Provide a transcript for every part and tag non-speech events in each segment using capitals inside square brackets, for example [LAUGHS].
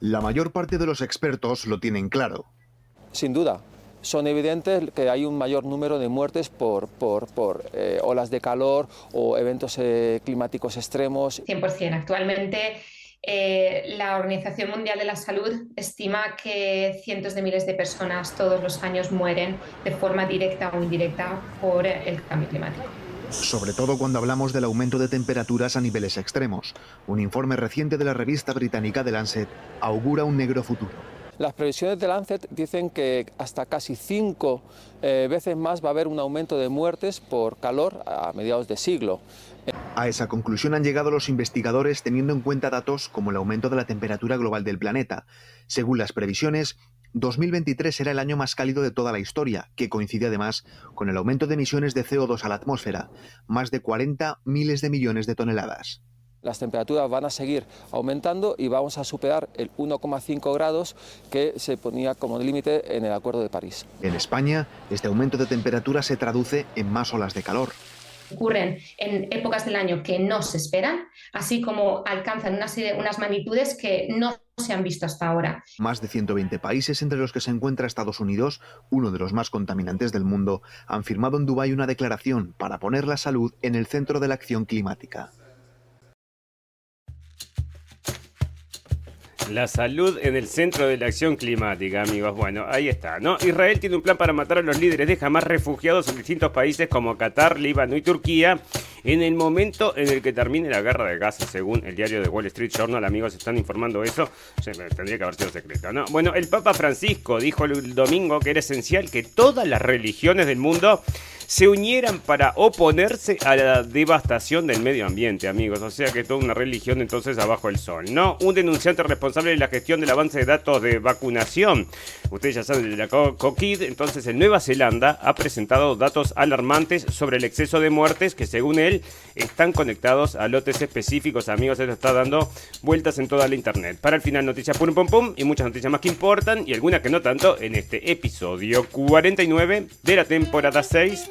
La mayor parte de los expertos lo tienen claro. Sin duda, son evidentes que hay un mayor número de muertes por, por, por eh, olas de calor o eventos eh, climáticos extremos. 100%. Actualmente eh, la Organización Mundial de la Salud estima que cientos de miles de personas todos los años mueren de forma directa o indirecta por el cambio climático. Sobre todo cuando hablamos del aumento de temperaturas a niveles extremos. Un informe reciente de la revista británica The Lancet augura un negro futuro. Las previsiones de Lancet dicen que hasta casi cinco eh, veces más va a haber un aumento de muertes por calor a mediados de siglo. A esa conclusión han llegado los investigadores teniendo en cuenta datos como el aumento de la temperatura global del planeta. Según las previsiones, 2023 será el año más cálido de toda la historia, que coincide además con el aumento de emisiones de CO2 a la atmósfera, más de 40 miles de millones de toneladas. Las temperaturas van a seguir aumentando y vamos a superar el 1,5 grados que se ponía como límite en el Acuerdo de París. En España, este aumento de temperatura se traduce en más olas de calor ocurren en épocas del año que no se esperan, así como alcanzan una unas magnitudes que no se han visto hasta ahora. Más de 120 países, entre los que se encuentra Estados Unidos, uno de los más contaminantes del mundo, han firmado en Dubái una declaración para poner la salud en el centro de la acción climática. La salud en el centro de la acción climática, amigos. Bueno, ahí está, ¿no? Israel tiene un plan para matar a los líderes de Hamas refugiados en distintos países como Qatar, Líbano y Turquía en el momento en el que termine la guerra de Gaza, según el diario de Wall Street Journal. Amigos, están informando eso. Tendría que haber sido secreto, ¿no? Bueno, el Papa Francisco dijo el domingo que era esencial que todas las religiones del mundo se unieran para oponerse a la devastación del medio ambiente, amigos. O sea que toda una religión entonces abajo el sol, ¿no? Un denunciante responsable de la gestión del avance de datos de vacunación. Ustedes ya saben de la COVID, entonces en Nueva Zelanda ha presentado datos alarmantes sobre el exceso de muertes que según él están conectados a lotes específicos, amigos. Esto está dando vueltas en toda la internet. Para el final noticias pum pum pum y muchas noticias más que importan y algunas que no tanto en este episodio 49 de la temporada 6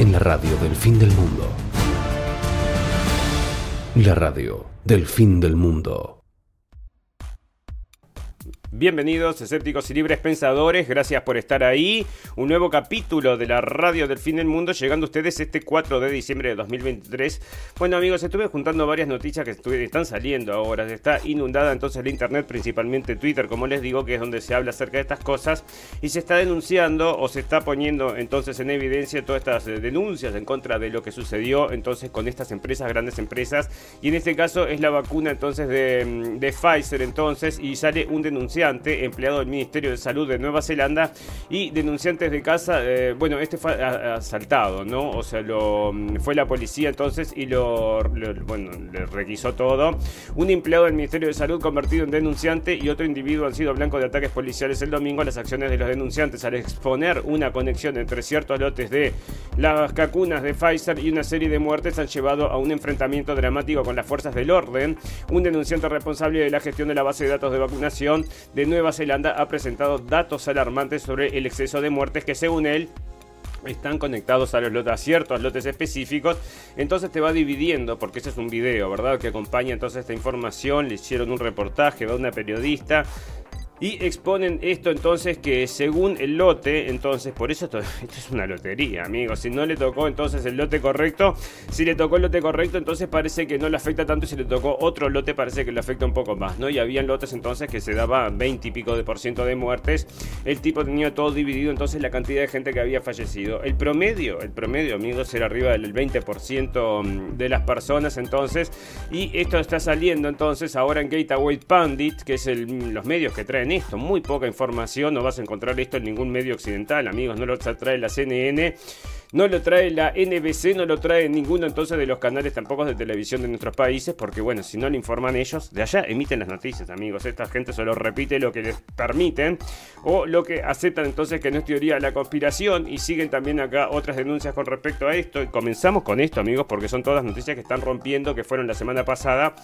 en la radio del fin del mundo. La radio del fin del mundo. Bienvenidos, escépticos y libres pensadores, gracias por estar ahí. Un nuevo capítulo de la radio del fin del mundo, llegando a ustedes este 4 de diciembre de 2023. Bueno amigos, estuve juntando varias noticias que están saliendo ahora. Está inundada entonces la internet, principalmente Twitter, como les digo, que es donde se habla acerca de estas cosas. Y se está denunciando o se está poniendo entonces en evidencia todas estas eh, denuncias en contra de lo que sucedió entonces con estas empresas, grandes empresas. Y en este caso es la vacuna entonces de, mm, de Pfizer entonces y sale un denunciante empleado del Ministerio de Salud de Nueva Zelanda, y denunciantes de casa, eh, bueno, este fue asaltado, ¿no? O sea, lo, mm, fue la policía entonces y lo, bueno, le requisó todo. Un empleado del Ministerio de Salud convertido en denunciante y otro individuo han sido blanco de ataques policiales el domingo. Las acciones de los denunciantes al exponer una conexión entre ciertos lotes de las vacunas de Pfizer y una serie de muertes han llevado a un enfrentamiento dramático con las fuerzas del orden. Un denunciante responsable de la gestión de la base de datos de vacunación de Nueva Zelanda ha presentado datos alarmantes sobre el exceso de muertes que según él están conectados a los lotes, a ciertos lotes específicos, entonces te va dividiendo, porque ese es un video, ¿verdad? Que acompaña entonces esta información, le hicieron un reportaje de una periodista, y exponen esto entonces que según el lote, entonces por eso esto, [LAUGHS] es una lotería, amigos. Si no le tocó entonces el lote correcto, si le tocó el lote correcto, entonces parece que no le afecta tanto. Y si le tocó otro lote, parece que le afecta un poco más, ¿no? Y habían lotes entonces que se daba 20 y pico de por ciento de muertes. El tipo tenía todo dividido, entonces la cantidad de gente que había fallecido. El promedio, el promedio, amigos, era arriba del 20% mm, de las personas entonces. Y esto está saliendo entonces ahora en Gateway Pandit, que es los medios que traen esto, muy poca información, no vas a encontrar esto en ningún medio occidental, amigos, no lo trae la CNN. No lo trae la NBC, no lo trae ninguno entonces de los canales tampoco de televisión de nuestros países, porque bueno, si no le informan ellos, de allá emiten las noticias, amigos. Esta gente solo repite lo que les permiten o lo que aceptan entonces que no es teoría de la conspiración y siguen también acá otras denuncias con respecto a esto. Y comenzamos con esto, amigos, porque son todas noticias que están rompiendo, que fueron la semana pasada.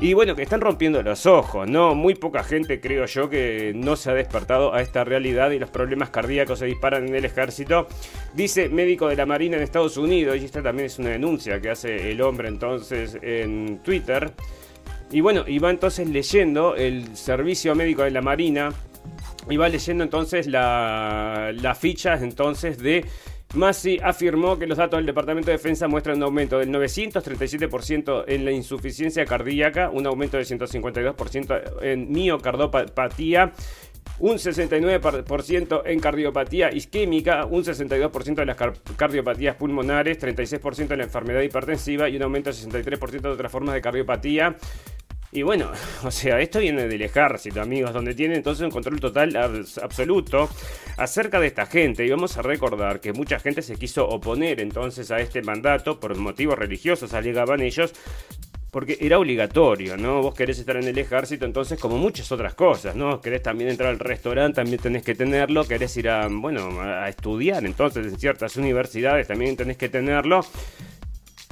Y bueno, que están rompiendo los ojos, ¿no? Muy poca gente, creo yo, que no se ha despertado a esta realidad y los problemas cardíacos se disparan en el ejército. Dice médico de la Marina en Estados Unidos, y esta también es una denuncia que hace el hombre entonces en Twitter. Y bueno, y va entonces leyendo el servicio médico de la Marina y va leyendo entonces la, las fichas entonces de Masi afirmó que los datos del Departamento de Defensa muestran un aumento del 937% en la insuficiencia cardíaca, un aumento del 152% en miocardopatía, un 69% en cardiopatía isquémica, un 62% en las cardiopatías pulmonares, 36% en la enfermedad hipertensiva y un aumento del 63% de otras formas de cardiopatía. Y bueno, [LAUGHS] o sea, esto viene del ejército, amigos, donde tiene entonces un control total absoluto acerca de esta gente. Y vamos a recordar que mucha gente se quiso oponer entonces a este mandato por motivos religiosos, alegaban ellos, porque era obligatorio, ¿no? Vos querés estar en el ejército, entonces como muchas otras cosas, ¿no? Querés también entrar al restaurante, también tenés que tenerlo, querés ir a, bueno, a estudiar, entonces en ciertas universidades también tenés que tenerlo.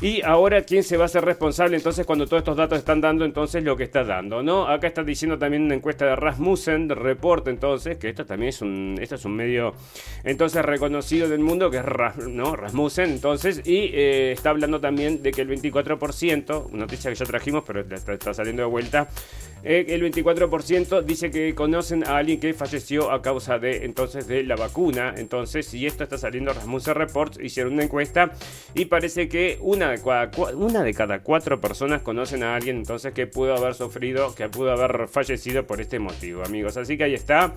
Y ahora, ¿quién se va a hacer responsable entonces cuando todos estos datos están dando entonces lo que está dando? ¿no? Acá está diciendo también una encuesta de Rasmussen, de Report entonces, que esto también es un, esto es un medio entonces reconocido del mundo, que es. Rasmussen, entonces, y eh, está hablando también de que el 24%, una noticia que ya trajimos, pero está saliendo de vuelta, eh, el 24% dice que conocen a alguien que falleció a causa de entonces de la vacuna. Entonces, y esto está saliendo Rasmussen Reports, hicieron una encuesta y parece que una de, cada, una de cada cuatro personas conocen a alguien entonces que pudo haber sufrido, que pudo haber fallecido por este motivo, amigos. Así que ahí está.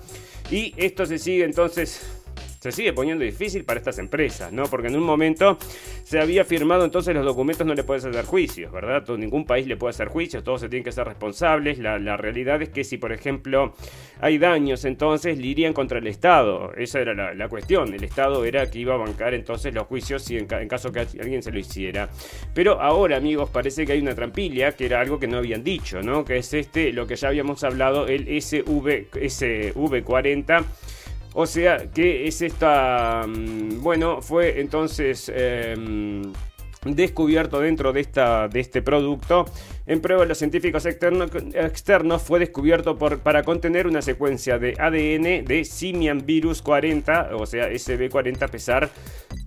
Y esto se sigue entonces se sigue poniendo difícil para estas empresas, ¿no? Porque en un momento se había firmado, entonces los documentos no le puedes hacer juicios, ¿verdad? ningún país le puede hacer juicios, todos se tienen que ser responsables. La, realidad es que si, por ejemplo, hay daños, entonces le irían contra el Estado. Esa era la, cuestión. El Estado era que iba a bancar entonces los juicios si en, caso que alguien se lo hiciera. Pero ahora, amigos, parece que hay una trampilla, que era algo que no habían dicho, ¿no? Que es este, lo que ya habíamos hablado, el SV, SV40 o sea que es esta, mm, bueno, fue entonces em, descubierto dentro de, esta, de este producto. En prueba de los científicos externos fue descubierto por, para contener una secuencia de ADN de Simian Virus 40, o sea, SB40 a pesar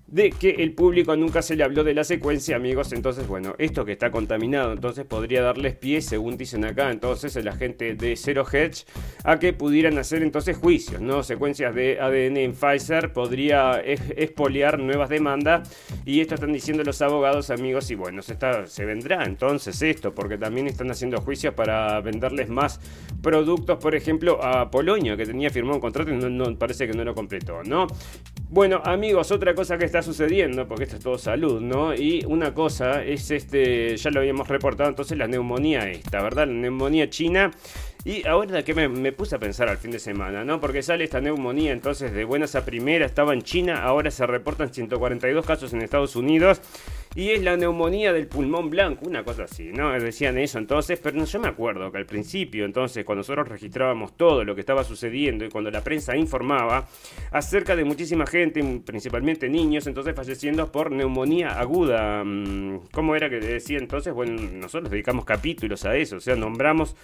de que el público nunca se le habló de la secuencia, amigos. Entonces, bueno, esto que está contaminado, entonces podría darles pie, según dicen acá, entonces el agente de Zero Hedge, a que pudieran hacer entonces juicios, ¿no? Secuencias de ADN en Pfizer podría expoliar nuevas demandas. Y esto están diciendo los abogados, amigos. Y bueno, se, se vendrá entonces esto, porque también están haciendo juicios para venderles más productos, por ejemplo, a Polonia, que tenía firmado un contrato y no, parece que no lo completó, ¿no? Bueno, amigos, otra cosa que está sucediendo, porque esto es todo salud, ¿no? Y una cosa es este, ya lo habíamos reportado entonces, la neumonía esta, ¿verdad? La neumonía china. Y ahora que me, me, puse a pensar al fin de semana, ¿no? Porque sale esta neumonía entonces de buenas a primera, estaba en China, ahora se reportan 142 casos en Estados Unidos y es la neumonía del pulmón blanco, una cosa así, ¿no? Decían eso entonces, pero no, yo me acuerdo que al principio, entonces, cuando nosotros registrábamos todo lo que estaba sucediendo y cuando la prensa informaba acerca de muchísima gente, principalmente niños, entonces falleciendo por neumonía aguda. Mm, ¿Cómo era que decía entonces? Bueno, nosotros dedicamos capítulos a eso, o sea, nombramos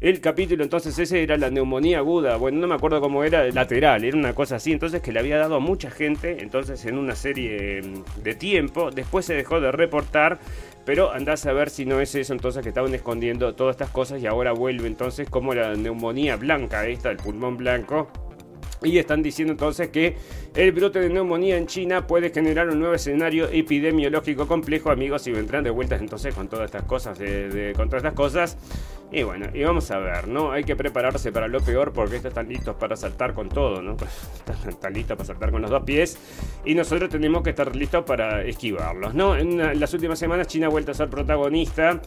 el capítulo entonces ese era la neumonía aguda, bueno, no me acuerdo cómo era, lateral, era una cosa así, entonces que le había dado a mucha gente, entonces en una serie mm, de tiempo, después se dejó de reportar, pero andás a ver si no es eso entonces que estaban escondiendo todas estas cosas y ahora vuelve entonces como la neumonía blanca esta, el pulmón blanco, Y están diciendo entonces que el brote de neumonía en China puede generar un nuevo escenario epidemiológico complejo, amigos, y vendrán de vueltas entonces con todas estas cosas, de, con todas estas cosas. Y bueno, y vamos a ver, ¿no? Hay que prepararse para lo peor porque estos están listos para saltar con todo, ¿no? [LAUGHS] Están, listos para saltar con los dos pies y nosotros tenemos que estar listos para esquivarlos, ¿no? En, las últimas semanas China ha vuelto a ser protagonista.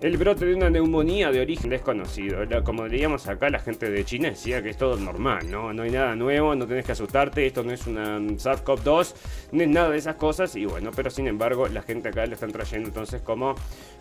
El brote de una neumonía de origen desconocido. Como diríamos acá, la gente de China decía que es todo normal, ¿no? No hay nada nuevo, no tenés que asustarte, esto no es una SARS-CoV-2, no es nada de esas cosas. Y bueno, pero sin embargo, la gente acá le están trayendo entonces como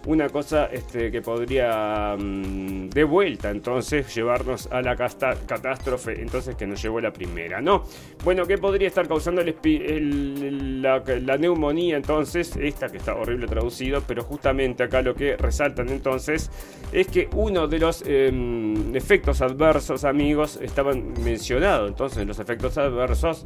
una cosa este, que podría mm, de vuelta entonces llevarnos a la catástrofe entonces que nos llevó la primera, ¿no? Bueno, ¿qué podría estar causando la, neumonía entonces? Esta que está horrible traducido, pero justamente acá lo que resaltan entonces es que uno de los em, efectos adversos, amigos, estaban mencionados entonces los efectos adversos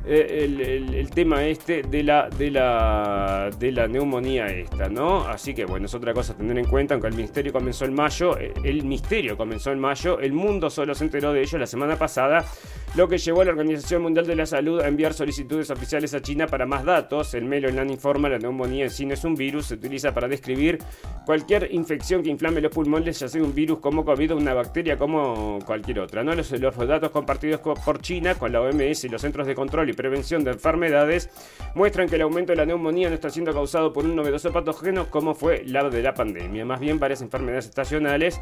eh, el, tema este de la, de, la, de la neumonía esta, ¿no? Así que bueno, es otra cosa a tener en cuenta, aunque el ministerio comenzó en mayo, eh, el misterio comenzó en mayo, el mundo solo se enteró de ello la semana pasada, lo que llevó a la Organización Mundial de la Salud a enviar solicitudes oficiales a China para más datos. El Melonan informa la neumonía en sí no es un virus, se utiliza para describir cualquier infección que inflame los pulmones, ya sea un virus como COVID o una bacteria como cualquier otra, ¿no? Los, los datos compartidos por China con la OMS y los Centros de Control y prevención de enfermedades muestran que el aumento de la neumonía no está siendo causado por un novedoso patógeno como fue la de la pandemia, más bien varias enfermedades estacionales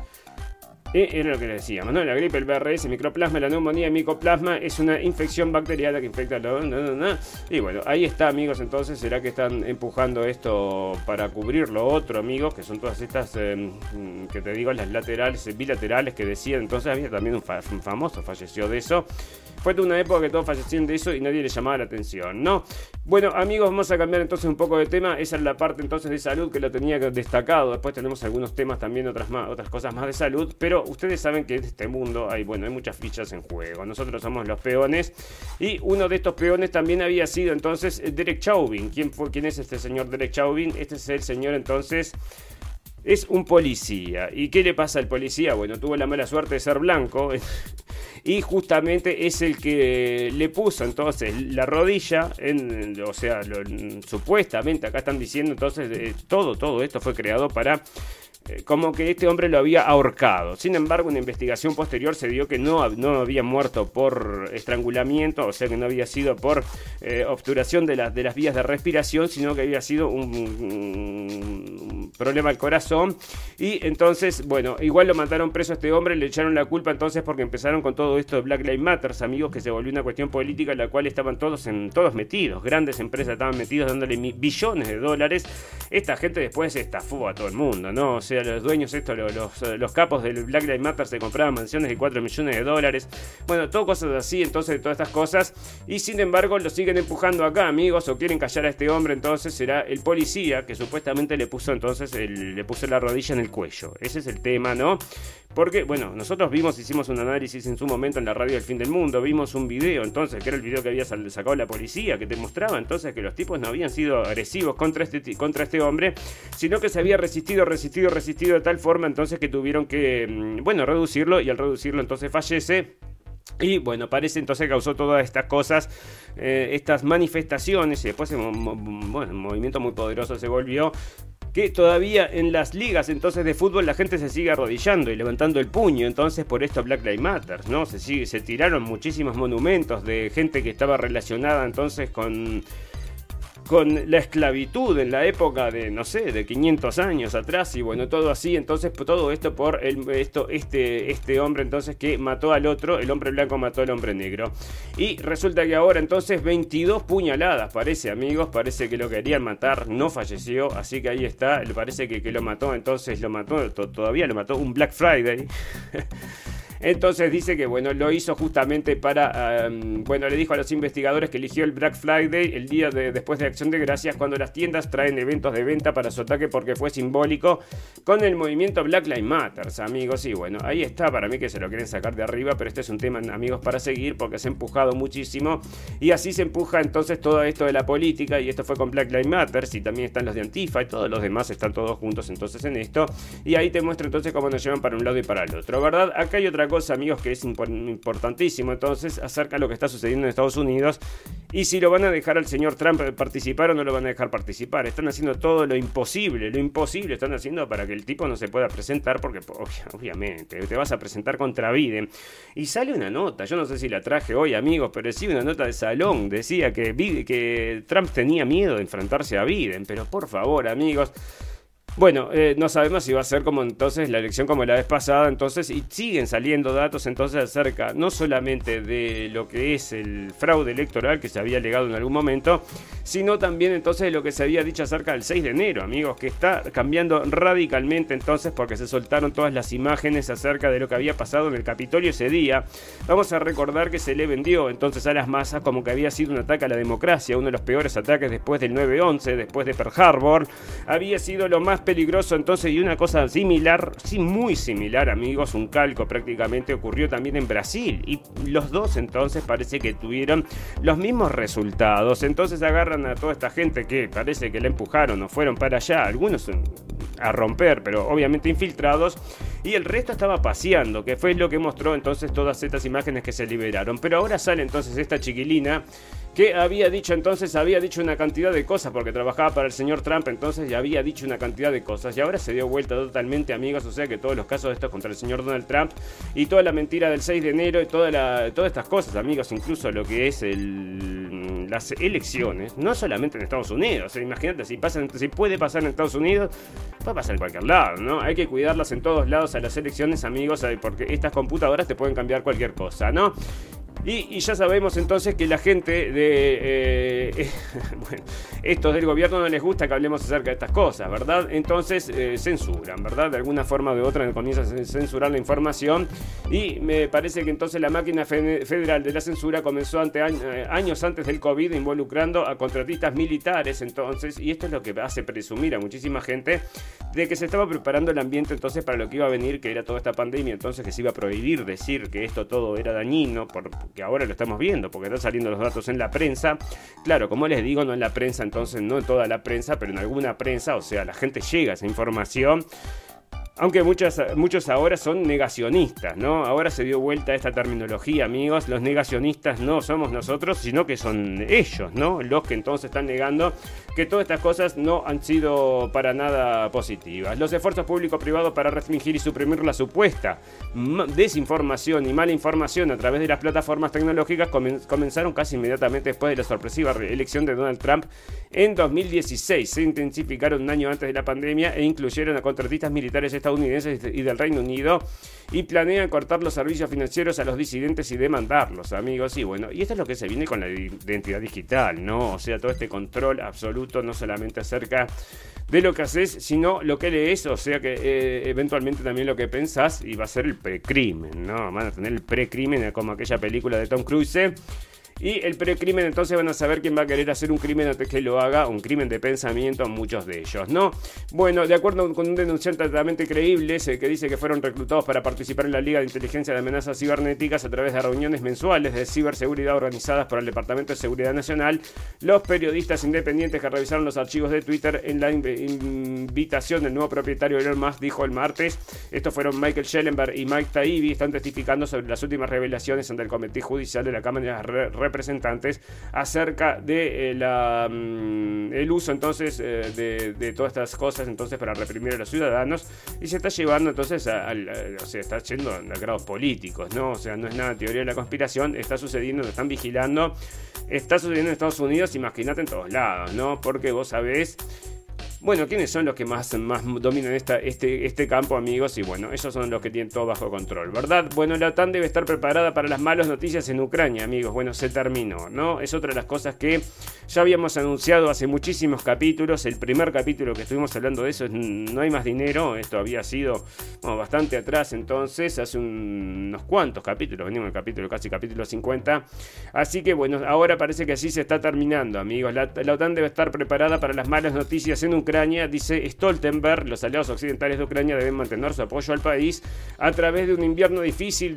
y era lo que le decíamos, ¿no? La gripe, el VRS, el microplasma, la neumonía, el micoplasma es una infección bacteriana que infecta la... Y bueno, ahí está, amigos, entonces, ¿será que están empujando esto para cubrir lo otro, amigos? Que son todas estas, em, que te digo, las laterales, bilaterales que decían. Entonces había también un, un famoso, falleció de eso. Fue una época que todos fallecían de eso y nadie le llamaba la atención, ¿no? Bueno, amigos, vamos a cambiar entonces un poco de tema. Esa es la parte entonces de salud que lo tenía destacado. Después tenemos algunos temas también, otras, más, otras cosas más de salud. Pero ustedes saben que en este mundo hay, bueno, hay muchas fichas en juego. Nosotros somos los peones. Y uno de estos peones también había sido entonces Derek Chauvin. ¿Quién, fue, quién es este señor Derek Chauvin? Este es el señor entonces es un policía. ¿Y qué le pasa al policía? Bueno, tuvo la mala suerte de ser blanco. [LAUGHS] y justamente es el que le puso entonces la rodilla, en, o sea, supuestamente acá están diciendo entonces eh, todo, todo esto fue creado para como que este hombre lo había ahorcado. Sin embargo, una investigación posterior se dio que no, no había muerto por estrangulamiento, o sea que no había sido por eh, obturación de, las de las vías de respiración, sino que había sido un, problema al corazón. Y entonces, bueno, igual lo mataron preso a este hombre, le echaron la culpa entonces porque empezaron con todo esto de Black Lives Matter, amigos, que se volvió una cuestión política en la cual estaban todos, en, todos metidos. Grandes empresas estaban metidos dándole billones de dólares. Esta gente después estafó a todo el mundo, ¿no? O sea, los dueños, esto, los, los, capos del Black Lives Matter se compraban mansiones de 4 millones de dólares. Bueno, todo cosas así, entonces, todas estas cosas. Y sin embargo, lo siguen empujando acá, amigos, o quieren callar a este hombre. Entonces será el policía que supuestamente le puso entonces le puso la rodilla en el cuello. Ese es el tema, ¿no? Porque, bueno, nosotros vimos, hicimos un análisis en su momento en la radio del fin del mundo, vimos un video entonces, que era el video que había sacado la policía, que te mostraba entonces que los tipos no habían sido agresivos contra este, contra este hombre, sino que se había resistido, resistido, resistido de tal forma entonces que tuvieron que, mm, bueno, reducirlo y al reducirlo entonces fallece. Y bueno, parece entonces que causó todas estas cosas, eh, estas manifestaciones, y después un movimiento muy poderoso se volvió, que todavía en las ligas entonces de fútbol la gente se sigue arrodillando y levantando el puño, entonces por esto Black Lives Matter, ¿no? Se, sigue, se tiraron muchísimos monumentos de gente que estaba relacionada entonces con con la esclavitud en la época de, no sé, de 500 años atrás y bueno, todo así, entonces todo esto por el, esto, este, este hombre entonces que mató al otro, el hombre blanco mató al hombre negro. Y resulta que ahora entonces 22 puñaladas, parece amigos, parece que lo querían matar, no falleció, así que ahí está, parece que, que lo mató, entonces lo mató, todavía lo mató un Black Friday. [LAUGHS] Entonces dice que bueno, lo hizo justamente para, bueno, le dijo a los investigadores que eligió el Black Friday el día de, después de Acción de Gracias cuando las tiendas traen eventos de venta para su ataque porque fue simbólico con el movimiento Black Lives Matter, amigos. Y bueno, ahí está, para mí que se lo quieren sacar de arriba, pero este es un tema, amigos, para seguir porque se ha empujado muchísimo y así se empuja entonces todo esto de la política y esto fue con Black Lives Matter y también están los de Antifa y todos los demás están todos juntos entonces en esto y ahí te muestra entonces cómo nos llevan para un lado y para el otro, ¿verdad? Acá hay otra cosa, amigos, que es importantísimo entonces acerca de lo que está sucediendo en Estados Unidos y si lo van a dejar al señor Trump participar o no lo van a dejar participar. Están haciendo todo lo imposible, lo imposible están haciendo para que el tipo no se pueda presentar porque obviamente te vas a presentar contra Biden. Y sale una nota, yo no sé si la traje hoy amigos, pero sí una nota de salón, decía que, que Trump tenía miedo de enfrentarse a Biden, pero por favor amigos. Bueno, eh, no sabemos si va a ser como entonces la elección como la vez pasada, entonces, y siguen saliendo datos entonces acerca no solamente de lo que es el fraude electoral que se había alegado en algún momento, sino también entonces de lo que se había dicho acerca del 6 de enero, amigos, que está cambiando radicalmente entonces porque se soltaron todas las imágenes acerca de lo que había pasado en el Capitolio ese día. Vamos a recordar que se le vendió entonces a las masas como que había sido un ataque a la democracia, uno de los peores ataques después del 9-11, después de Pearl Harbor, había sido lo más peligroso entonces y una cosa similar, sí muy similar amigos, un calco prácticamente ocurrió también en Brasil y los dos entonces parece que tuvieron los mismos resultados. Entonces agarran a toda esta gente que parece que la empujaron o fueron para allá, algunos a romper, pero obviamente infiltrados, y el resto estaba paseando, que fue lo que mostró entonces todas estas imágenes que se liberaron. Pero ahora sale entonces esta chiquilina que había dicho entonces, había dicho una cantidad de cosas, porque trabajaba para el señor Trump, entonces ya había dicho una cantidad de cosas, y ahora se dio vuelta totalmente, amigos, o sea que todos los casos de estos contra el señor Donald Trump, y toda la mentira del 6 de enero, y toda la, todas estas cosas, amigos, incluso lo que es el, las elecciones, no solamente en Estados Unidos, eh, imagínate, si, si puede pasar en Estados Unidos, puede pasar en cualquier lado, ¿no? Hay que cuidarlas en todos lados a las elecciones, amigos, eh, porque estas computadoras te pueden cambiar cualquier cosa, ¿no? Y, ya sabemos entonces que la gente de... Eh, [LAUGHS] bueno, estos del gobierno no les gusta que hablemos acerca de estas cosas, ¿verdad? Entonces eh, censuran, ¿verdad? De alguna forma o de otra comienzan a censurar la información y me parece que entonces la máquina federal de la censura comenzó eh, años antes del COVID involucrando a contratistas militares entonces y esto es lo que hace presumir a muchísima gente de que se estaba preparando el ambiente entonces para lo que iba a venir, que era toda esta pandemia, entonces que se iba a prohibir decir que esto todo era dañino, porque ahora lo estamos viendo, porque están saliendo los datos en la prensa. Claro, como les digo, no en la prensa, entonces no en toda la prensa, pero en alguna prensa, o sea, la gente llega a esa información aunque muchos, muchos ahora son negacionistas, ¿no? Ahora se dio vuelta esta terminología, amigos. Los negacionistas no somos nosotros, sino que son ellos, ¿no? Los que entonces están negando que todas estas cosas no han sido para nada positivas. Los esfuerzos público-privados para restringir y suprimir la supuesta desinformación y mala información a través de las plataformas tecnológicas comenzaron casi inmediatamente después de la sorpresiva elección de Donald Trump en 2016. Se intensificaron un año antes de la pandemia e incluyeron a contratistas militares estadounidenses estadounidenses y del Reino Unido y planean cortar los servicios financieros a los disidentes y demandarlos, amigos. Y bueno, y esto es lo que se viene con la identidad digital, ¿no? O sea, todo este control absoluto, no solamente acerca de lo que haces, sino lo que lees, o sea que eh, eventualmente también lo que pensás y va a ser el precrimen, ¿no? Van a tener el precrimen como aquella película de Tom Cruise y el precrimen entonces van a saber quién va a querer hacer un crimen antes que lo haga, un crimen de pensamiento, muchos de ellos, ¿no? Bueno, de acuerdo con un denunciante altamente creíble que dice que fueron reclutados para participar en la Liga de Inteligencia de Amenazas Cibernéticas a través de reuniones mensuales de ciberseguridad organizadas por el Departamento de Seguridad Nacional, los periodistas independientes que revisaron los archivos de Twitter en la invitación del nuevo propietario Elon Musk dijo el martes, estos fueron Michael Schellenberg y Mike Taibbi, están testificando sobre las últimas revelaciones ante el Comité Judicial de la Cámara de representantes acerca de eh, la, mm, el uso entonces eh, de, todas estas cosas entonces para reprimir a los ciudadanos y se está llevando entonces está yendo a grados políticos, ¿no? O sea, no es nada teoría de la conspiración, está sucediendo, lo están vigilando, está sucediendo en Estados Unidos, imagínate en todos lados, ¿no? Porque vos sabés bueno, ¿quiénes son los que más, dominan este, este campo, amigos? Y bueno, esos son los que tienen todo bajo control, ¿verdad? Bueno, la OTAN debe estar preparada para las malas noticias en Ucrania, amigos. Bueno, se terminó, ¿no? Es otra de las cosas que ya habíamos anunciado hace muchísimos capítulos. El primer capítulo que estuvimos hablando de eso es No hay más dinero. Esto había sido bastante atrás, entonces, hace unos cuantos capítulos. Venimos el capítulo, casi capítulo 50. Así que bueno, ahora parece que así se está terminando, amigos. La, la OTAN debe estar preparada para las malas noticias en Ucrania Ucrania, dice Stoltenberg, los aliados occidentales de Ucrania deben mantener su apoyo al país a través de un invierno difícil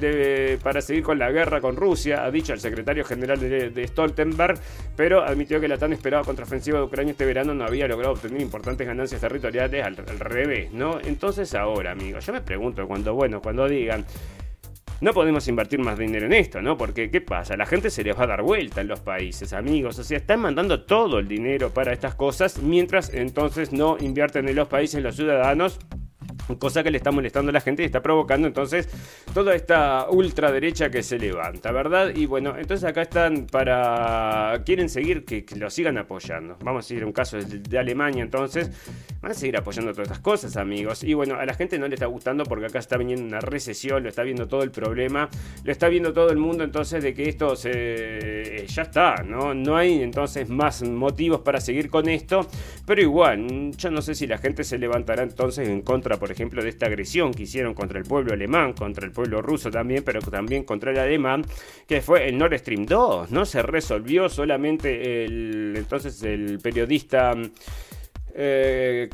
para seguir con la guerra con Rusia, ha dicho el secretario general de, Stoltenberg, pero admitió que la tan esperada contraofensiva de Ucrania este verano no había logrado obtener importantes ganancias territoriales al, revés, ¿no? Entonces ahora, amigos, yo me pregunto cuando, bueno, cuando digan, no podemos invertir más dinero en esto, ¿no? Porque, ¿qué pasa? La gente se les va a dar vuelta en los países, amigos. O sea, están mandando todo el dinero para estas cosas, mientras entonces no invierten en los países los ciudadanos cosa que le está molestando a la gente y está provocando entonces toda esta ultraderecha que se levanta, ¿verdad? Y bueno, entonces acá están para... quieren seguir que, lo sigan apoyando. Vamos a seguir un caso de, Alemania entonces. Van a seguir apoyando todas estas cosas, amigos. Y bueno, a la gente no le está gustando porque acá está viniendo una recesión, lo está viendo todo el problema, lo está viendo todo el mundo entonces de que esto se... ya está, ¿no? No hay entonces más motivos para seguir con esto, pero igual, yo no sé si la gente se levantará entonces en contra, por ejemplo, de esta agresión que hicieron contra el pueblo alemán, contra el pueblo ruso también, pero también contra el alemán, que fue el Nord Stream 2. No se resolvió solamente el entonces el periodista eh,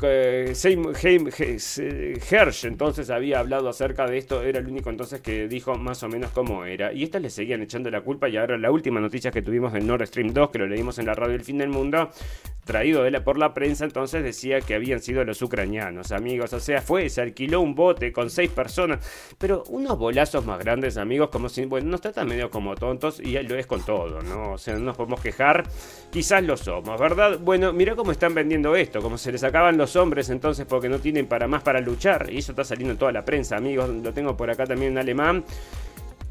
Hersch entonces había hablado acerca de esto, era el único entonces que dijo más o menos cómo era. Y estos le seguían echando la culpa y ahora la última noticia que tuvimos del Nord Stream 2, que lo leímos en la radio El Fin del Mundo, traído de la, por la prensa, entonces decía que habían sido los ucranianos, amigos. O sea, fue, se alquiló un bote con seis personas, pero unos bolazos más grandes, amigos, como si, bueno, nos tratan medio como tontos y lo es con todo, ¿no? O sea, no nos podemos quejar, quizás lo somos, ¿verdad? Bueno, mira cómo están vendiendo esto, como se les acaban los hombres entonces porque no tienen para más para luchar, y eso está saliendo en toda la prensa, amigos, lo tengo por acá también en alemán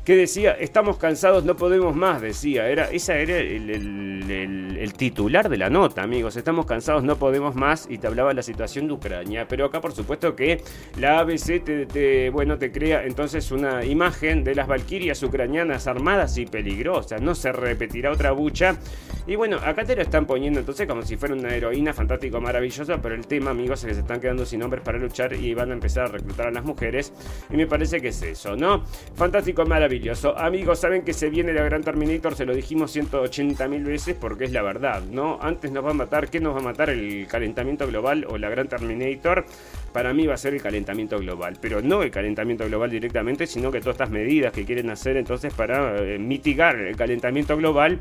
que decía, estamos cansados, no podemos más, decía. Era, esa era el, titular de la nota, amigos. Estamos cansados, no podemos más. Y te hablaba de la situación de Ucrania. Pero acá, por supuesto, que la ABC te, bueno, te crea entonces una imagen de las valquirias ucranianas armadas y peligrosas. No se repetirá otra bucha. Y bueno, acá te lo están poniendo entonces como si fuera una heroína fantástico, maravillosa. Pero el tema, amigos, es que se están quedando sin hombres para luchar y van a empezar a reclutar a las mujeres. Y me parece que es eso, ¿no? Fantástico, maravilloso Amigos, saben que se viene la Gran Terminator, se lo dijimos 180 mil veces porque es la verdad, ¿no? Antes nos va a matar, ¿qué nos va a matar? ¿El calentamiento global o la Gran Terminator? Para mí va a ser el calentamiento global, pero no el calentamiento global directamente, sino que todas estas medidas que quieren hacer entonces para eh, mitigar el calentamiento global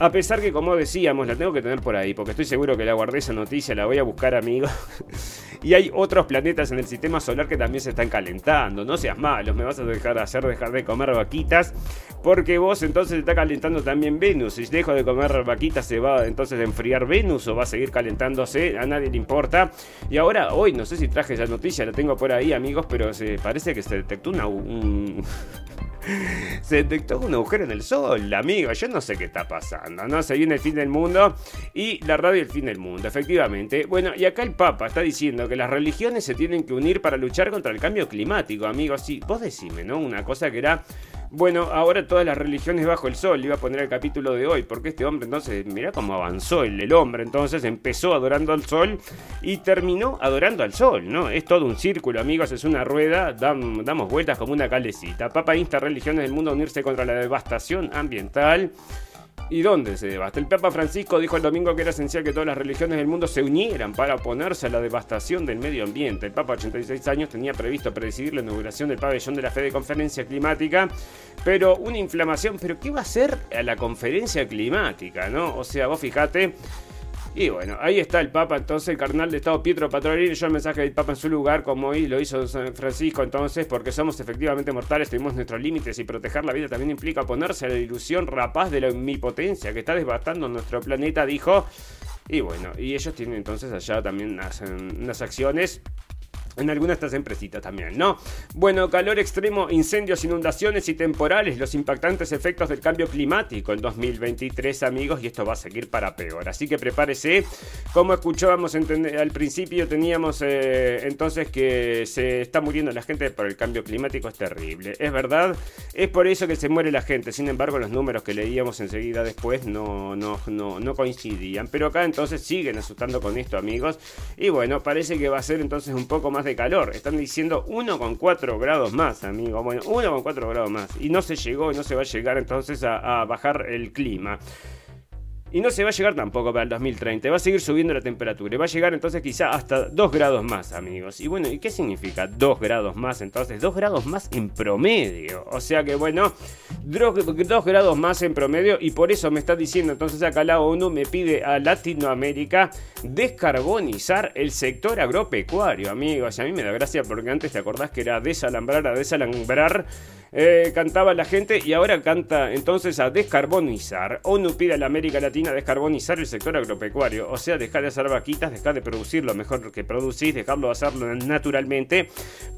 a pesar que, como decíamos, la tengo que tener por ahí, porque estoy seguro que la guardé esa noticia, la voy a buscar, amigo. [LAUGHS] y hay otros planetas en el sistema solar que también se están calentando. No seas malos, me vas a dejar de hacer dejar de comer vaquitas, porque vos entonces está calentando también Venus. Si dejo de comer vaquitas, se va entonces a enfriar Venus o va a seguir calentándose, a nadie le importa. Y ahora, hoy, no sé si traje esa noticia, la tengo por ahí, amigos, pero se parece que se detectó una, un, [LAUGHS] se detectó un agujero en el sol, amigo. Yo no sé qué está pasando, ¿no? Se viene el fin del mundo y la radio el fin del mundo, efectivamente. Bueno, y acá el Papa está diciendo que las religiones se tienen que unir para luchar contra el cambio climático, amigos. Sí, vos decime, ¿no? Una cosa que era bueno, ahora todas las religiones bajo el sol, iba a poner el capítulo de hoy, porque este hombre entonces, mira cómo avanzó el, el, hombre, entonces empezó adorando al sol y terminó adorando al sol, ¿no? Es todo un círculo, amigos, es una rueda, damos vueltas como una calecita. Papa insta a religiones del mundo a unirse contra la devastación ambiental. ¿Y dónde se devasta? El Papa Francisco dijo el domingo que era esencial que todas las religiones del mundo se unieran para oponerse a la devastación del medio ambiente. El Papa, 86 años, tenía previsto presidir la inauguración del pabellón de la fe de conferencia climática, pero una inflamación. ¿Pero qué va a hacer a la conferencia climática, no? O sea, vos fijate y bueno, ahí está el Papa, entonces el carnal de Estado Pietro Patrolini yo el mensaje del Papa en su lugar, como hoy lo hizo San Francisco, entonces, porque somos efectivamente mortales, tenemos nuestros límites y proteger la vida también implica ponerse a la ilusión rapaz de la omnipotencia que está devastando nuestro planeta, dijo. Y bueno, y ellos tienen entonces allá también unas acciones en algunas estas empresitas también, ¿no? Bueno, calor extremo, incendios, inundaciones y temporales, los impactantes efectos del cambio climático en 2023, amigos, y esto va a seguir para peor. Así que prepárese. Como escuchábamos al principio, teníamos eh, entonces que se está muriendo la gente por el cambio climático, es terrible. Es verdad, es por eso que se muere la gente. Sin embargo, los números que leíamos enseguida después no, no, no, no coincidían. Pero acá entonces siguen asustando con esto, amigos. Y bueno, parece que va a ser entonces un poco más calor. Están diciendo 1,4 grados más, amigo. Bueno, 1,4 grados más. Y no se llegó y no se va a llegar entonces a bajar el clima. Y no se va a llegar tampoco para el 2030, va a seguir subiendo la temperatura. Y va a llegar entonces quizá hasta 2 grados más, amigos. Y bueno, ¿y qué significa 2 grados más? Entonces, 2 grados más en promedio. O sea que bueno, 2 grados más en promedio. Y por eso me está diciendo, entonces acá la ONU me pide a Latinoamérica descarbonizar el sector agropecuario, amigos. Y a mí me da gracia porque antes te acordás que era desalambrar a desalambrar eh, cantaba la gente y ahora canta entonces a descarbonizar. ONU pide a la América Latina descarbonizar el sector agropecuario, o sea, dejar de hacer vaquitas, dejar de producir lo mejor que producís, dejarlo hacerlo naturalmente,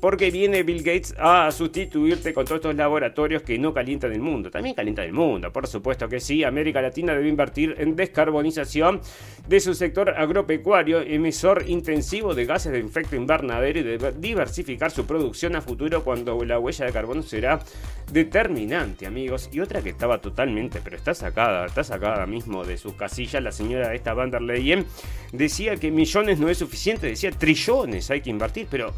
porque viene Bill Gates a sustituirte con todos estos laboratorios que no calientan el mundo. También calientan el mundo, por supuesto que sí. América Latina debe invertir en descarbonización de su sector agropecuario, emisor intensivo de gases de efecto invernadero y de diversificar su producción a futuro cuando la huella de carbono será determinante, amigos. Y otra que estaba totalmente, pero está sacada, está sacada mismo de sus casillas, la señora de esta Van der decía que millones no es suficiente, decía trillones hay que invertir, pero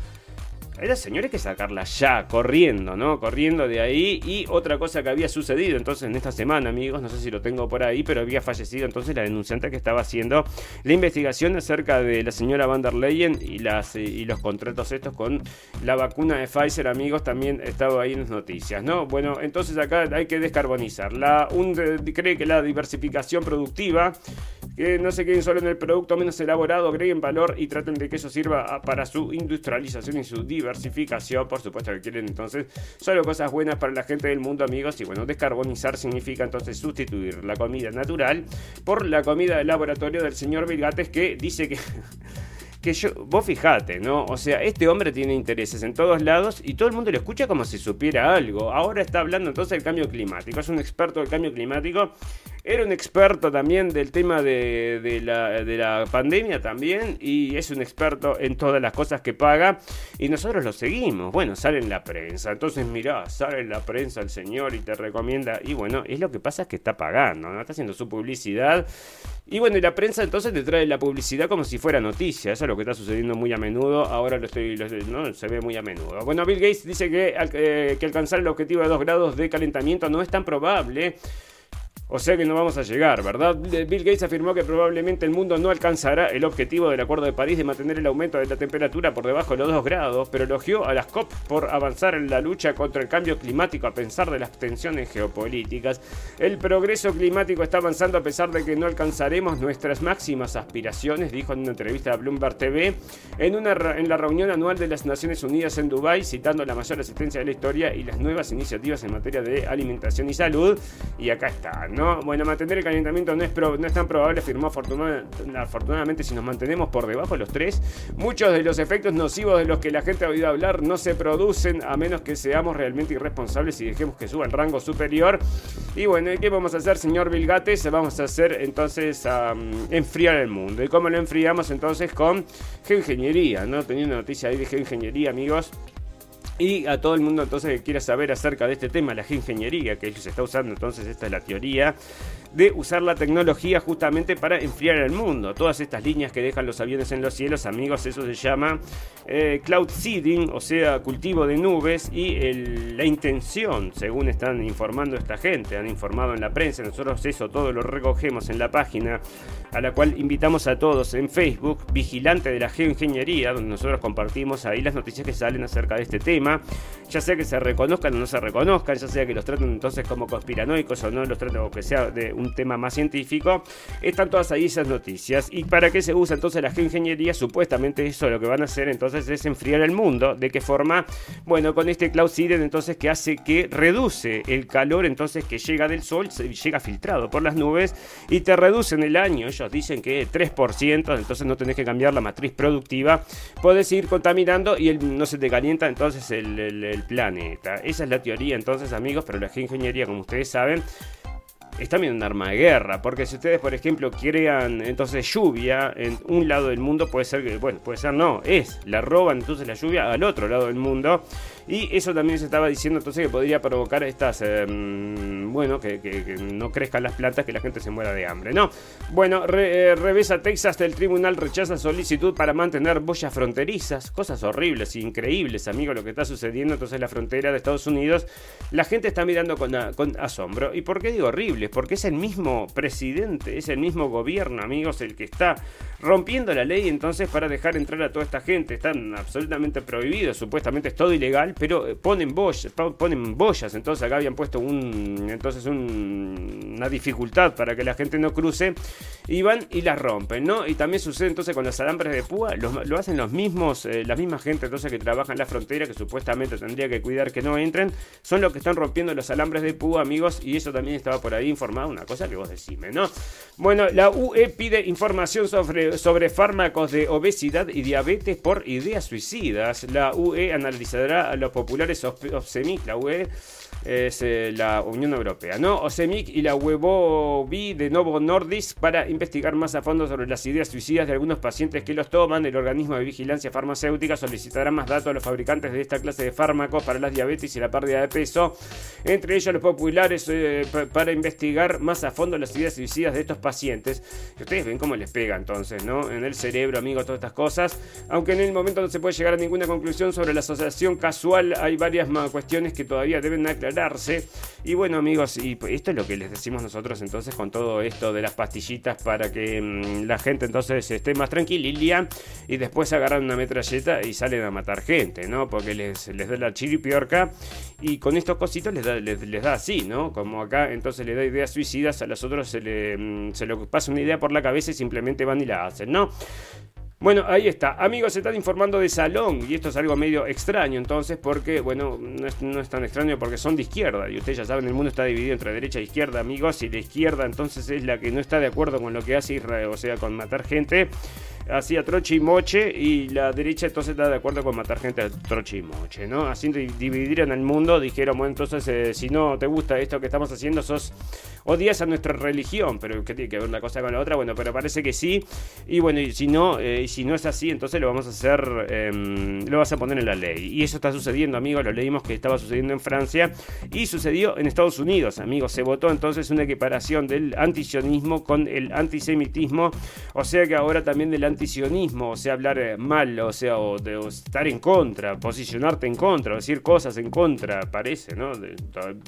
esa señora hay que sacarla ya, corriendo, ¿no? Corriendo de ahí. Y otra cosa que había sucedido entonces en esta semana, amigos, no sé si lo tengo por ahí, pero había fallecido entonces la denunciante que estaba haciendo la investigación acerca de la señora Van der Leyen y, las, y los contratos estos con la vacuna de Pfizer, amigos, también estaba ahí en las noticias, ¿no? Bueno, entonces acá hay que descarbonizar. La, un, cree que la diversificación productiva que no se queden solo en el producto menos elaborado, agreguen valor y traten de que eso sirva para su industrialización y su diversificación. Por supuesto que quieren entonces solo cosas buenas para la gente del mundo, amigos. Y bueno, descarbonizar significa entonces sustituir la comida natural por la comida del laboratorio del señor Vilgates que dice que... [LAUGHS] que yo, vos fijate, ¿no? O sea, este hombre tiene intereses en todos lados y todo el mundo lo escucha como si supiera algo. Ahora está hablando entonces del cambio climático, es un experto del cambio climático era un experto también del tema de, la, pandemia también y es un experto en todas las cosas que paga y nosotros lo seguimos. Bueno, sale en la prensa, entonces mirá, sale en la prensa el señor y te recomienda y bueno, es lo que pasa es que está pagando, ¿no? Está haciendo su publicidad y bueno, y la prensa entonces te trae la publicidad como si fuera noticia, eso es lo que está sucediendo muy a menudo, ahora lo estoy, ¿no? se ve muy a menudo. Bueno, Bill Gates dice que, eh, que alcanzar el objetivo de 2 grados de calentamiento no es tan probable. O sea que no vamos a llegar, ¿verdad? Bill Gates afirmó que probablemente el mundo no alcanzará el objetivo del Acuerdo de París de mantener el aumento de la temperatura por debajo de los 2 grados, pero elogió a las COP por avanzar en la lucha contra el cambio climático a pesar de las tensiones geopolíticas. El progreso climático está avanzando a pesar de que no alcanzaremos nuestras máximas aspiraciones, dijo en una entrevista a Bloomberg TV en, una, la reunión anual de las Naciones Unidas en Dubái, citando la mayor asistencia de la historia y las nuevas iniciativas en materia de alimentación y salud. Y acá está, ¿no? Bueno, mantener el calentamiento no es, no es tan probable, afirmó afortunadamente si nos mantenemos por debajo de los 3. Muchos de los efectos nocivos de los que la gente ha oído hablar no se producen a menos que seamos realmente irresponsables y dejemos que suba el rango superior. Y bueno, ¿qué vamos a hacer, señor Bill Gates? Vamos a hacer entonces enfriar el mundo. ¿Y cómo lo enfriamos entonces? Con geoingeniería, ¿no? Tenía una noticia ahí de geoingeniería, amigos. Y a todo el mundo entonces que quiera saber acerca de este tema, la geoingeniería que se está usando, entonces esta es la teoría de usar la tecnología justamente para enfriar el mundo. Todas estas líneas que dejan los aviones en los cielos, amigos, eso se llama eh, cloud seeding, o sea, cultivo de nubes y la intención, según están informando esta gente, han informado en la prensa, nosotros eso todo lo recogemos en la página a la cual invitamos a todos en Facebook, Vigilante de la Geoingeniería, donde nosotros compartimos ahí las noticias que salen acerca de este tema, ya sea que se reconozcan o no se reconozcan, ya sea que los traten entonces como conspiranoicos o no los traten o que sea de un tema más científico, están todas ahí esas noticias. ¿Y para qué se usa entonces la geoingeniería? Supuestamente eso lo que van a hacer entonces es enfriar el mundo. ¿De qué forma? Bueno, con este cloud entonces que hace que reduce el calor entonces que llega del sol, llega filtrado por las nubes y te reduce en el año. Ellos dicen que 3%, entonces no tenés que cambiar la matriz productiva. Puedes ir contaminando y no se te calienta entonces el, el planeta. Esa es la teoría entonces amigos, pero la geoingeniería como ustedes saben es también un arma de guerra, porque si ustedes, por ejemplo, crean entonces lluvia en un lado del mundo, puede ser que, bueno, puede ser no, es, la roban entonces la lluvia al otro lado del mundo y eso también se estaba diciendo entonces que podría provocar estas, em, bueno, que, no crezcan las plantas, que la gente se muera de hambre, ¿no? Bueno, eh, revesa Texas, el tribunal rechaza solicitud para mantener boyas fronterizas, cosas horribles, increíbles, amigo, lo que está sucediendo entonces en la frontera de Estados Unidos. La gente está mirando con, con asombro. ¿Y por qué digo horribles? Porque es el mismo presidente, es el mismo gobierno, amigos, el que está rompiendo la ley entonces para dejar entrar a toda esta gente. Están absolutamente prohibidos, supuestamente es todo ilegal pero eh, ponen boyas, ponen boyas, entonces acá habían puesto un, entonces una dificultad para que la gente no cruce, y van y las rompen, ¿no? Y también sucede entonces con los alambres de púa, lo, hacen los mismos, eh, la misma gente entonces que trabaja en la frontera, que supuestamente tendría que cuidar que no entren, son los que están rompiendo los alambres de púa, amigos, y eso también estaba por ahí informado, una cosa que vos decime, ¿no? Bueno, la UE pide información sobre, sobre fármacos de obesidad y diabetes por ideas suicidas. La UE analizará los populares la UE es eh, la Unión Europea, ¿no? OSEMIC y la Huevovi de Novo Nordisk para investigar más a fondo sobre las ideas suicidas de algunos pacientes que los toman. El organismo de vigilancia farmacéutica solicitará más datos a los fabricantes de esta clase de fármacos para las diabetes y la pérdida de peso, entre ellos los populares, eh, para investigar más a fondo las ideas suicidas de estos pacientes. Y ustedes ven cómo les pega entonces, ¿no? En el cerebro, amigos, todas estas cosas. Aunque en el momento no se puede llegar a ninguna conclusión sobre la asociación casual, hay varias cuestiones que todavía deben aclarar y bueno, amigos, y esto es lo que les decimos nosotros entonces con todo esto de las pastillitas para que mm, la gente entonces esté más tranquila y después agarran una metralleta y salen a matar gente, ¿no? Porque les, les da la chiripiorca y con estos cositos les da, les, da así, ¿no? Como acá entonces le da ideas suicidas, a los otros se le, mm, se le pasa una idea por la cabeza y simplemente van y la hacen, ¿no? Bueno, ahí está. Amigos, se están informando de Salón y esto es algo medio extraño entonces porque, bueno, no es, tan extraño porque son de izquierda y ustedes ya saben, el mundo está dividido entre derecha e izquierda, amigos, y la izquierda entonces es la que no está de acuerdo con lo que hace Israel, o sea, con matar gente hacía troche y moche y la derecha entonces está de acuerdo con matar gente a troche y moche, ¿no? Dividir en el mundo, dijeron, bueno, entonces eh, si no te gusta esto que estamos haciendo, sos odias a nuestra religión, pero ¿qué tiene que ver una cosa con la otra? Bueno, pero parece que sí, y bueno, y si no, eh, si no es así, entonces lo vamos a hacer, em, lo vas a poner en la ley. Y eso está sucediendo, amigos, lo leímos que estaba sucediendo en Francia y sucedió en Estados Unidos, amigos, se votó entonces una equiparación del antisionismo con el antisemitismo, o sea que ahora también del antisionismo, o sea, hablar eh, mal, o sea, estar en contra, posicionarte en contra, o decir cosas en contra, parece, ¿no?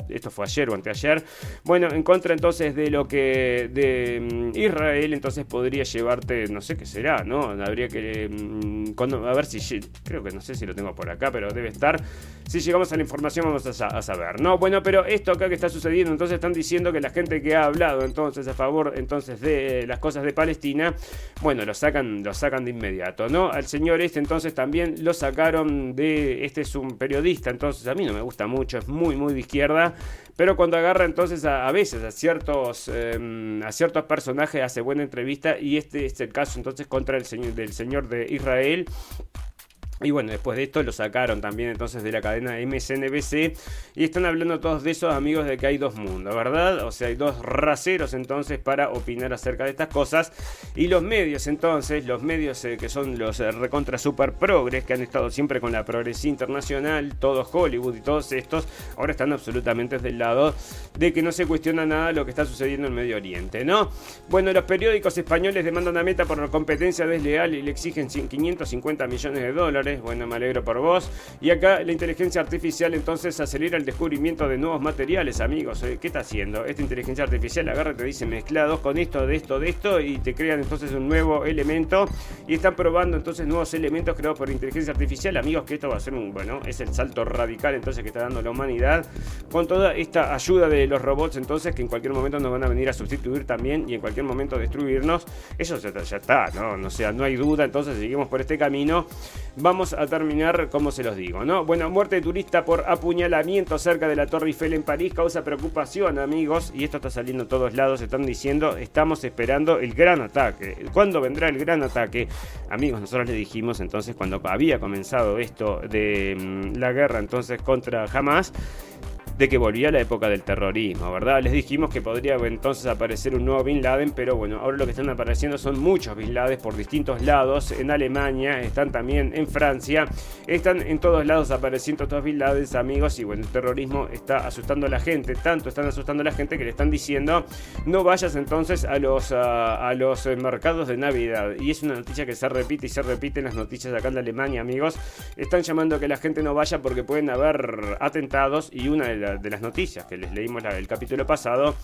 esto fue ayer o anteayer. Bueno, en contra entonces de lo que de mm, Israel, entonces podría llevarte, no sé qué será, ¿no? Habría que, mm, a ver si, creo que no sé si lo tengo por acá, pero debe estar. Si llegamos a la información vamos a, a saber, ¿no? Bueno, pero esto acá que está sucediendo, entonces están diciendo que la gente que ha hablado entonces a favor entonces de las cosas de Palestina, bueno, lo sacan lo sacan de inmediato, ¿no? Al señor este entonces también lo sacaron de, este es un periodista, entonces a mí no me gusta mucho, es muy, muy de izquierda, pero cuando agarra entonces a, veces a ciertos, em, a ciertos personajes hace buena entrevista y este es el caso entonces contra el señor, del señor de Israel y bueno, después de esto lo sacaron también entonces de la cadena MSNBC y están hablando todos de esos amigos de que hay dos mundos, ¿verdad? O sea, hay dos raseros entonces para opinar acerca de estas cosas y los medios entonces, los medios eh, que son los eh, recontra super progres que han estado siempre con la progresía internacional, todo Hollywood y todos estos, ahora están absolutamente del lado de que no se cuestiona nada lo que está sucediendo en Medio Oriente, ¿no? Bueno, los periódicos españoles demandan a Meta por competencia desleal y le exigen 550 millones de dólares bueno, me alegro por vos. Y acá la inteligencia artificial entonces acelera el descubrimiento de nuevos materiales, amigos. Eh, ¿Qué está haciendo? Esta inteligencia artificial agarra y te dice mezclados con esto, de esto, de esto, y te crean entonces un nuevo elemento. Y están probando entonces nuevos elementos creados por inteligencia artificial, amigos, que esto va a ser un, bueno, es el salto radical entonces que está dando la humanidad. Con toda esta ayuda de los robots entonces, que en cualquier momento nos van a venir a sustituir también y en cualquier momento destruirnos. Eso ya, ya está, ¿no? O sea, no hay duda, entonces seguimos por este camino. Vamos a terminar como se los digo, ¿no? Bueno, muerte de turista por apuñalamiento cerca de la Torre Eiffel en París causa preocupación, amigos, y esto está saliendo en todos lados, están diciendo, estamos esperando el gran ataque. ¿Cuándo vendrá el gran ataque? Amigos, nosotros les dijimos entonces cuando había comenzado esto de mm, la guerra entonces contra Hamas, de que volvía la época del terrorismo, ¿verdad? Les dijimos que podría entonces aparecer un nuevo Bin Laden, pero bueno, ahora lo que están apareciendo son muchos Bin Laden por distintos lados, en Alemania, están también en Francia, están en todos lados apareciendo estos Bin Laden, amigos, y bueno, el terrorismo está asustando a la gente, tanto están asustando a la gente que le están diciendo, no vayas entonces a los, a, los mercados de Navidad, y es una noticia que se repite y se repite en las noticias acá en Alemania, amigos, están llamando a que la gente no vaya porque pueden haber atentados y una de de las noticias que les leímos el capítulo pasado,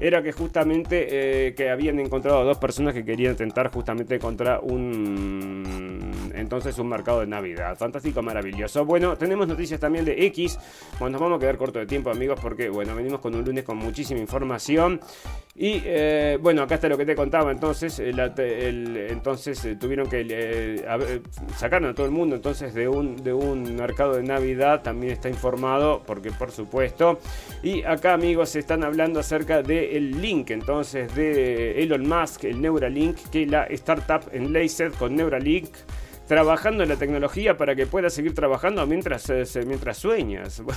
era que justamente eh, que habían encontrado dos personas que querían tentar justamente contra un entonces un mercado de Navidad. Fantástico, maravilloso. Bueno, tenemos noticias también de X. Bueno, nos vamos a quedar corto de tiempo, amigos, porque bueno, venimos con un lunes con muchísima información. Y eh, bueno, acá está lo que te contaba. Entonces, entonces eh, tuvieron que eh, a todo el mundo entonces de un, de un mercado de Navidad. También está informado, porque por supuesto. Y acá, amigos, están hablando acerca del link entonces de Elon Musk, el Neuralink, que la startup en Laser con Neuralink trabajando en la tecnología para que pueda seguir trabajando mientras, mientras sueñas. [LAUGHS]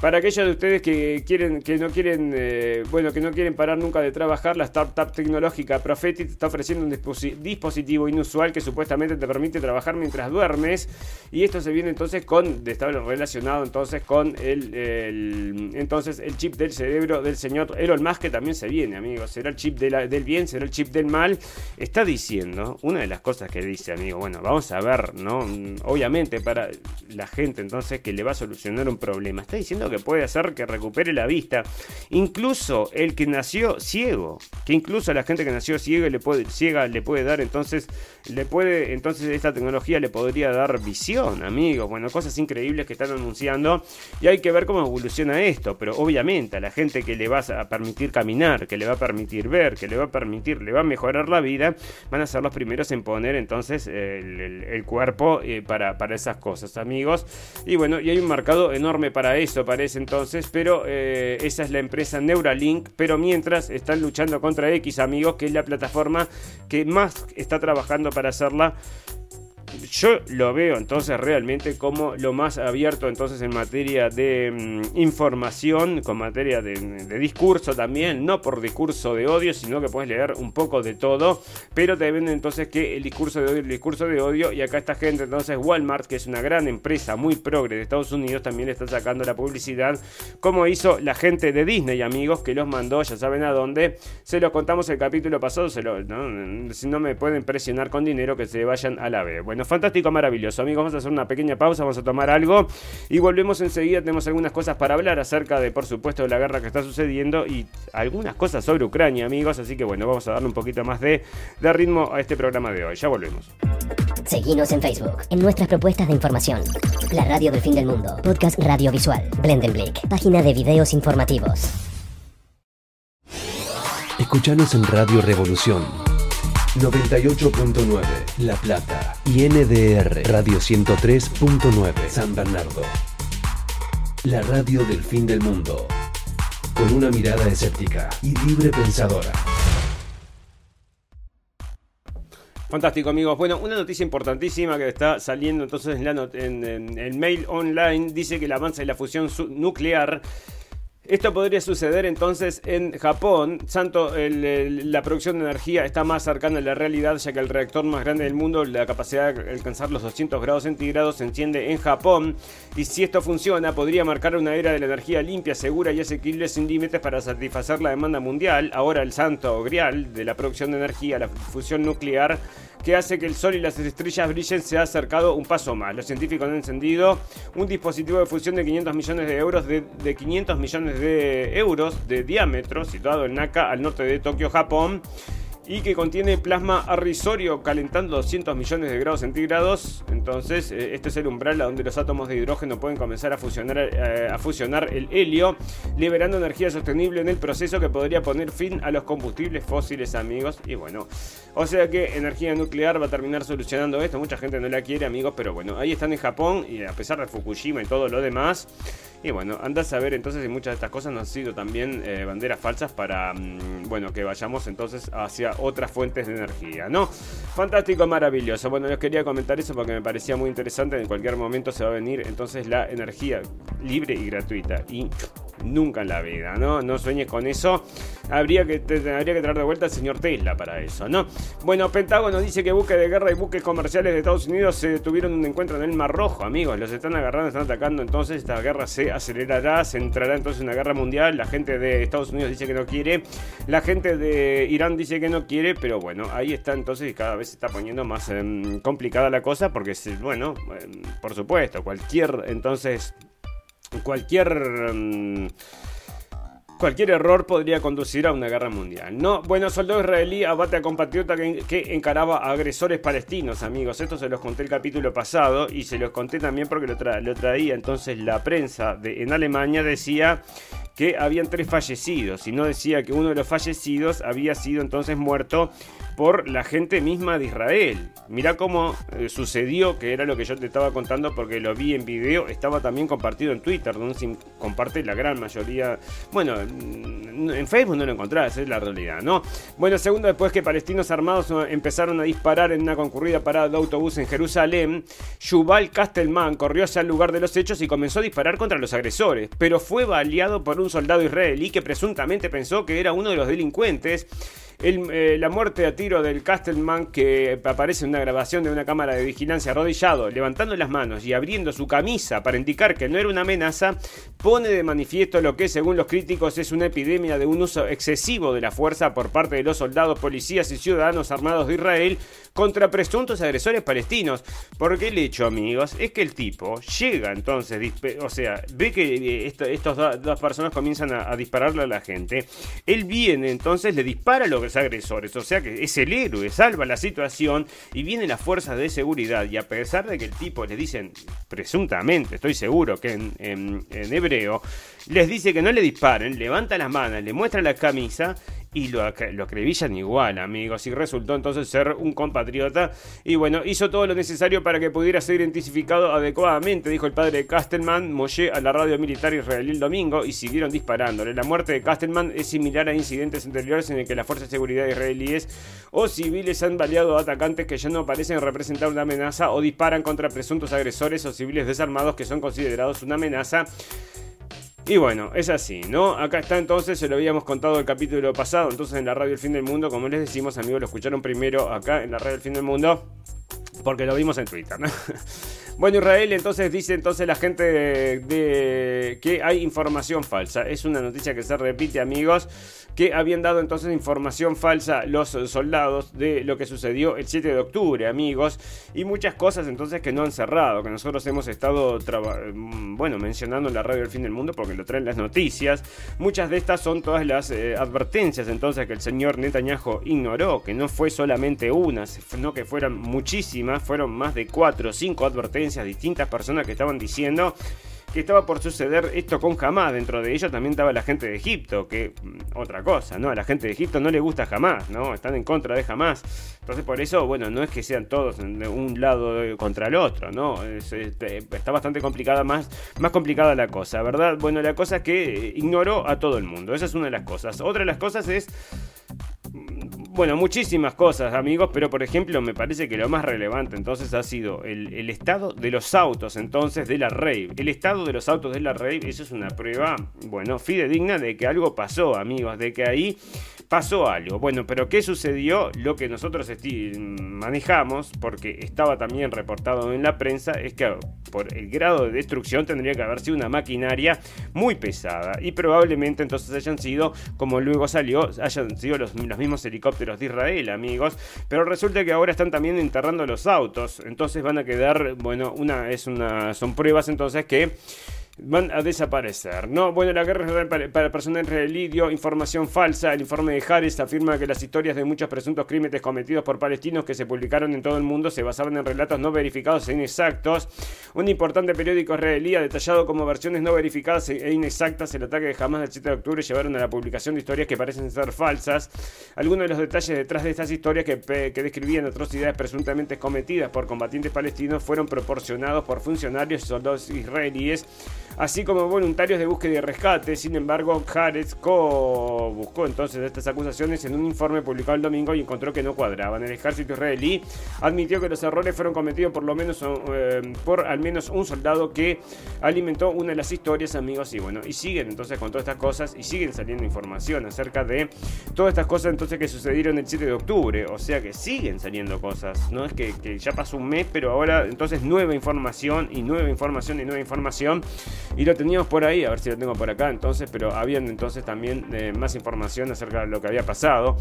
Para aquellos de ustedes que quieren, que no quieren, eh, bueno, que no quieren parar nunca de trabajar, la startup tecnológica Prophetic está ofreciendo un dispositivo inusual que supuestamente te permite trabajar mientras duermes. Y esto se viene entonces con, estar relacionado entonces con el, entonces el chip del cerebro del señor Elon Musk que también se viene, amigos. Será el chip del bien, será el chip del mal. Está diciendo, una de las cosas que dice, amigo, bueno, vamos a ver, ¿no? Obviamente para la gente entonces que le va a solucionar un problema. Está diciendo que puede hacer que recupere la vista. Incluso el que nació ciego, que incluso a la gente que nació ciega le puede, ciega le puede dar entonces, le puede, entonces esta tecnología le podría dar visión, amigos. Bueno, cosas increíbles que están anunciando y hay que ver cómo evoluciona esto. Pero obviamente a la gente que le va a permitir caminar, que le va a permitir ver, que le va a permitir, le va a mejorar la vida, van a ser los primeros en poner entonces el, cuerpo eh, para, para esas cosas, amigos. Y bueno, y hay un mercado enorme para eso, para entonces, pero eh, esa es la empresa Neuralink, pero mientras están luchando contra X amigos, que es la plataforma que más está trabajando para hacerla yo lo veo entonces realmente como lo más abierto entonces en materia de mm, información, con materia de, discurso también, no por discurso de odio, sino que puedes leer un poco de todo, pero te venden entonces que el discurso de odio, el discurso de odio, y acá esta gente entonces Walmart, que es una gran empresa muy progre de Estados Unidos, también está sacando la publicidad, como hizo la gente de Disney, amigos, que los mandó, ya saben a dónde, se los contamos el capítulo pasado, lo, si no me pueden presionar con dinero, que se vayan a la B. Bueno, fantástico, maravilloso. Amigos, vamos a hacer una pequeña pausa, vamos a tomar algo y volvemos enseguida. Tenemos algunas cosas para hablar acerca de, por supuesto, de la guerra que está sucediendo y algunas cosas sobre Ucrania, amigos. Así que bueno, vamos a darle un poquito más de, de ritmo a este programa de hoy. Ya volvemos. Seguimos en Facebook, en nuestras propuestas de información. La radio del fin del mundo, podcast radiovisual, Blendenblick, página de videos informativos. Escuchanos en Radio Revolución 98.9 La Plata y NDR Radio 103.9 San Bernardo. La radio del fin del mundo. Con una mirada escéptica y libre pensadora. Fantástico, amigos. Bueno, una noticia importantísima que está saliendo entonces en, en el mail online dice que el avance de la fusión nuclear esto podría suceder entonces en Japón. Santo, la producción de energía está más cercana a la realidad, ya que el reactor más grande del mundo, la capacidad de alcanzar los 200 grados centígrados, se enciende en Japón. Y si esto funciona, podría marcar una era de la energía limpia, segura y asequible sin límites para satisfacer la demanda mundial. Ahora el santo grial de la producción de energía, la fusión nuclear, que hace que el Sol y las estrellas brillen se ha acercado un paso más. Los científicos han encendido un dispositivo de fusión de 500 millones de euros de, 500 millones de euros de diámetro situado en Naka al norte de Tokio, Japón y que contiene plasma arrisorio calentando 200 millones de grados centígrados. Entonces, este es el umbral donde los átomos de hidrógeno pueden comenzar a fusionar, eh, a fusionar el helio, liberando energía sostenible en el proceso que podría poner fin a los combustibles fósiles, amigos. Y bueno, o sea que energía nuclear va a terminar solucionando esto. Mucha gente no la quiere, amigos, pero bueno, ahí están en Japón y a pesar de Fukushima y todo lo demás. Y bueno, anda a saber entonces si muchas de estas cosas no han sido también eh, banderas falsas para, mm, bueno, que vayamos entonces hacia otras fuentes de energía, ¿no? Fantástico, maravilloso. Bueno, les quería comentar eso porque me parecía muy interesante. En cualquier momento se va a venir entonces la energía libre y gratuita. Y nunca en la vida, ¿no? No sueñes con eso. Habría que, habría que traer de vuelta al señor Tesla para eso, ¿no? Bueno, Pentágono dice que buques de guerra y buques comerciales de Estados Unidos se tuvieron un encuentro en el Mar Rojo, amigos. Los están agarrando, están atacando. Entonces, esta guerra se acelerará, se entrará entonces en una guerra mundial. La gente de Estados Unidos dice que no quiere. La gente de Irán dice que no quiere. Pero bueno, ahí está entonces y cada vez se está poniendo más em, complicada la cosa. Porque, bueno, em, por supuesto, cualquier entonces cualquier... Mm, Cualquier error podría conducir a una guerra mundial. No, bueno, soldado israelí abate a compatriota que, encaraba agresores palestinos, amigos. Esto se los conté el capítulo pasado y se los conté también porque lo, lo traía entonces la prensa en Alemania decía que habían tres fallecidos y no decía que uno de los fallecidos había sido entonces muerto por la gente misma de Israel. Mirá cómo eh, sucedió, que era lo que yo te estaba contando porque lo vi en video, estaba también compartido en Twitter, donde se comparte la gran mayoría. Bueno, en Facebook no lo encontrás, es la realidad, ¿no? Bueno, segundo, después que palestinos armados empezaron a disparar en una concurrida parada de autobús en Jerusalén, Yuval Kastelman corrió hacia el lugar de los hechos y comenzó a disparar contra los agresores, pero fue baleado por un soldado israelí que presuntamente pensó que era uno de los delincuentes eh, la muerte a tiro del Castleman que aparece en una grabación de una cámara de vigilancia arrodillado, levantando las manos y abriendo su camisa para indicar que no era una amenaza, pone de manifiesto lo que según los críticos es una epidemia de un uso excesivo de la fuerza por parte de los soldados, policías y ciudadanos armados de Israel contra presuntos agresores palestinos. Porque el hecho, amigos, es que el tipo llega entonces, o sea, ve que eh, estas dos personas comienzan a, dispararle a la gente. Él viene, entonces le dispara a los agresores. O sea que es el héroe, salva la situación y viene las fuerzas de seguridad. Y a pesar de que el tipo les dicen, presuntamente, estoy seguro que en, en hebreo, les dice que no le disparen, levanta las manos, le muestra la camisa y lo, lo acribillan igual, amigos. Y resultó entonces ser un compatriota. Y bueno, hizo todo lo necesario para que pudiera ser identificado adecuadamente, dijo el padre de Kastelman, Moshe, a la radio militar israelí el domingo y siguieron disparándole. La muerte de Kastelman es similar a incidentes anteriores en el que las fuerzas de seguridad israelíes o civiles han baleado a atacantes que ya no parecen representar una amenaza o disparan contra presuntos agresores o civiles desarmados que son considerados una amenaza. Y bueno, es así, ¿no? Acá está entonces, se lo habíamos contado el capítulo pasado, entonces en la radio El Fin del Mundo, como les decimos amigos, lo escucharon primero acá en la radio El Fin del Mundo, porque lo vimos en Twitter, ¿no? [LAUGHS] Bueno, Israel entonces dice entonces la gente de, que hay información falsa. Es una noticia que se repite, amigos, que habían dado entonces información falsa los soldados de lo que sucedió el 7 de octubre, amigos, y muchas cosas entonces que no han cerrado, que nosotros hemos estado mm, bueno, mencionando en la radio del fin del mundo porque lo traen las noticias. Muchas de estas son todas las eh, advertencias entonces que el señor Netanyahu ignoró, que no fue solamente una, sino que fueron muchísimas, fueron más de cuatro o cinco advertencias distintas personas que estaban diciendo que estaba por suceder esto con Hamas. Dentro de ellos también estaba la gente de Egipto, que mm, otra cosa, ¿no? A la gente de Egipto no le gusta Hamas, ¿no? Están en contra de Hamas. Entonces por eso, bueno, no es que sean todos de un lado contra el otro, ¿no? Este, está bastante complicada, más, más complicada la cosa, ¿verdad? Bueno, la cosa es que ignoró a todo el mundo. Esa es una de las cosas. Otra de las cosas es bueno, muchísimas cosas, amigos, pero por ejemplo, me parece que lo más relevante entonces ha sido el, estado de los autos, entonces, de la rave. El estado de los autos de la rave, eso es una prueba, bueno, fidedigna de que algo pasó, amigos, de que ahí pasó algo. Bueno, pero ¿qué sucedió? Lo que nosotros manejamos, porque estaba también reportado en la prensa, es que por el grado de destrucción tendría que haber sido una maquinaria muy pesada y probablemente entonces hayan sido, como luego salió, hayan sido los, los mismos helicópteros de Israel, amigos. Pero resulta que ahora están también enterrando los autos, entonces van a quedar, bueno, una es una son pruebas entonces que van a desaparecer. No, bueno, la guerra para personal israelí dio información falsa. El informe de Harris afirma que las historias de muchos presuntos crímenes cometidos por palestinos que se publicaron en todo el mundo se basaban en relatos no verificados e inexactos. Un importante periódico israelí ha detallado como versiones no verificadas e inexactas el ataque de Hamas del 7 de octubre llevaron a la publicación de historias que parecen ser falsas. Algunos de los detalles detrás de estas historias que, que describían atrocidades presuntamente cometidas por combatientes palestinos fueron proporcionados por funcionarios y soldados israelíes así como voluntarios de búsqueda y rescate. Sin embargo, Jarez buscó entonces estas acusaciones en un informe publicado el domingo y encontró que no cuadraban. El ejército israelí admitió que los errores fueron cometidos por lo menos eh, por al menos un soldado que alimentó una de las historias, amigos, y bueno, y siguen entonces con todas estas cosas y siguen saliendo información acerca de todas estas cosas entonces que sucedieron el 7 de octubre. O sea que siguen saliendo cosas. No es que, que ya pasó un mes, pero ahora entonces nueva información y nueva información y nueva información. Y lo teníamos por ahí, a ver si lo tengo por acá entonces, pero habían entonces también eh, más información acerca de lo que había pasado.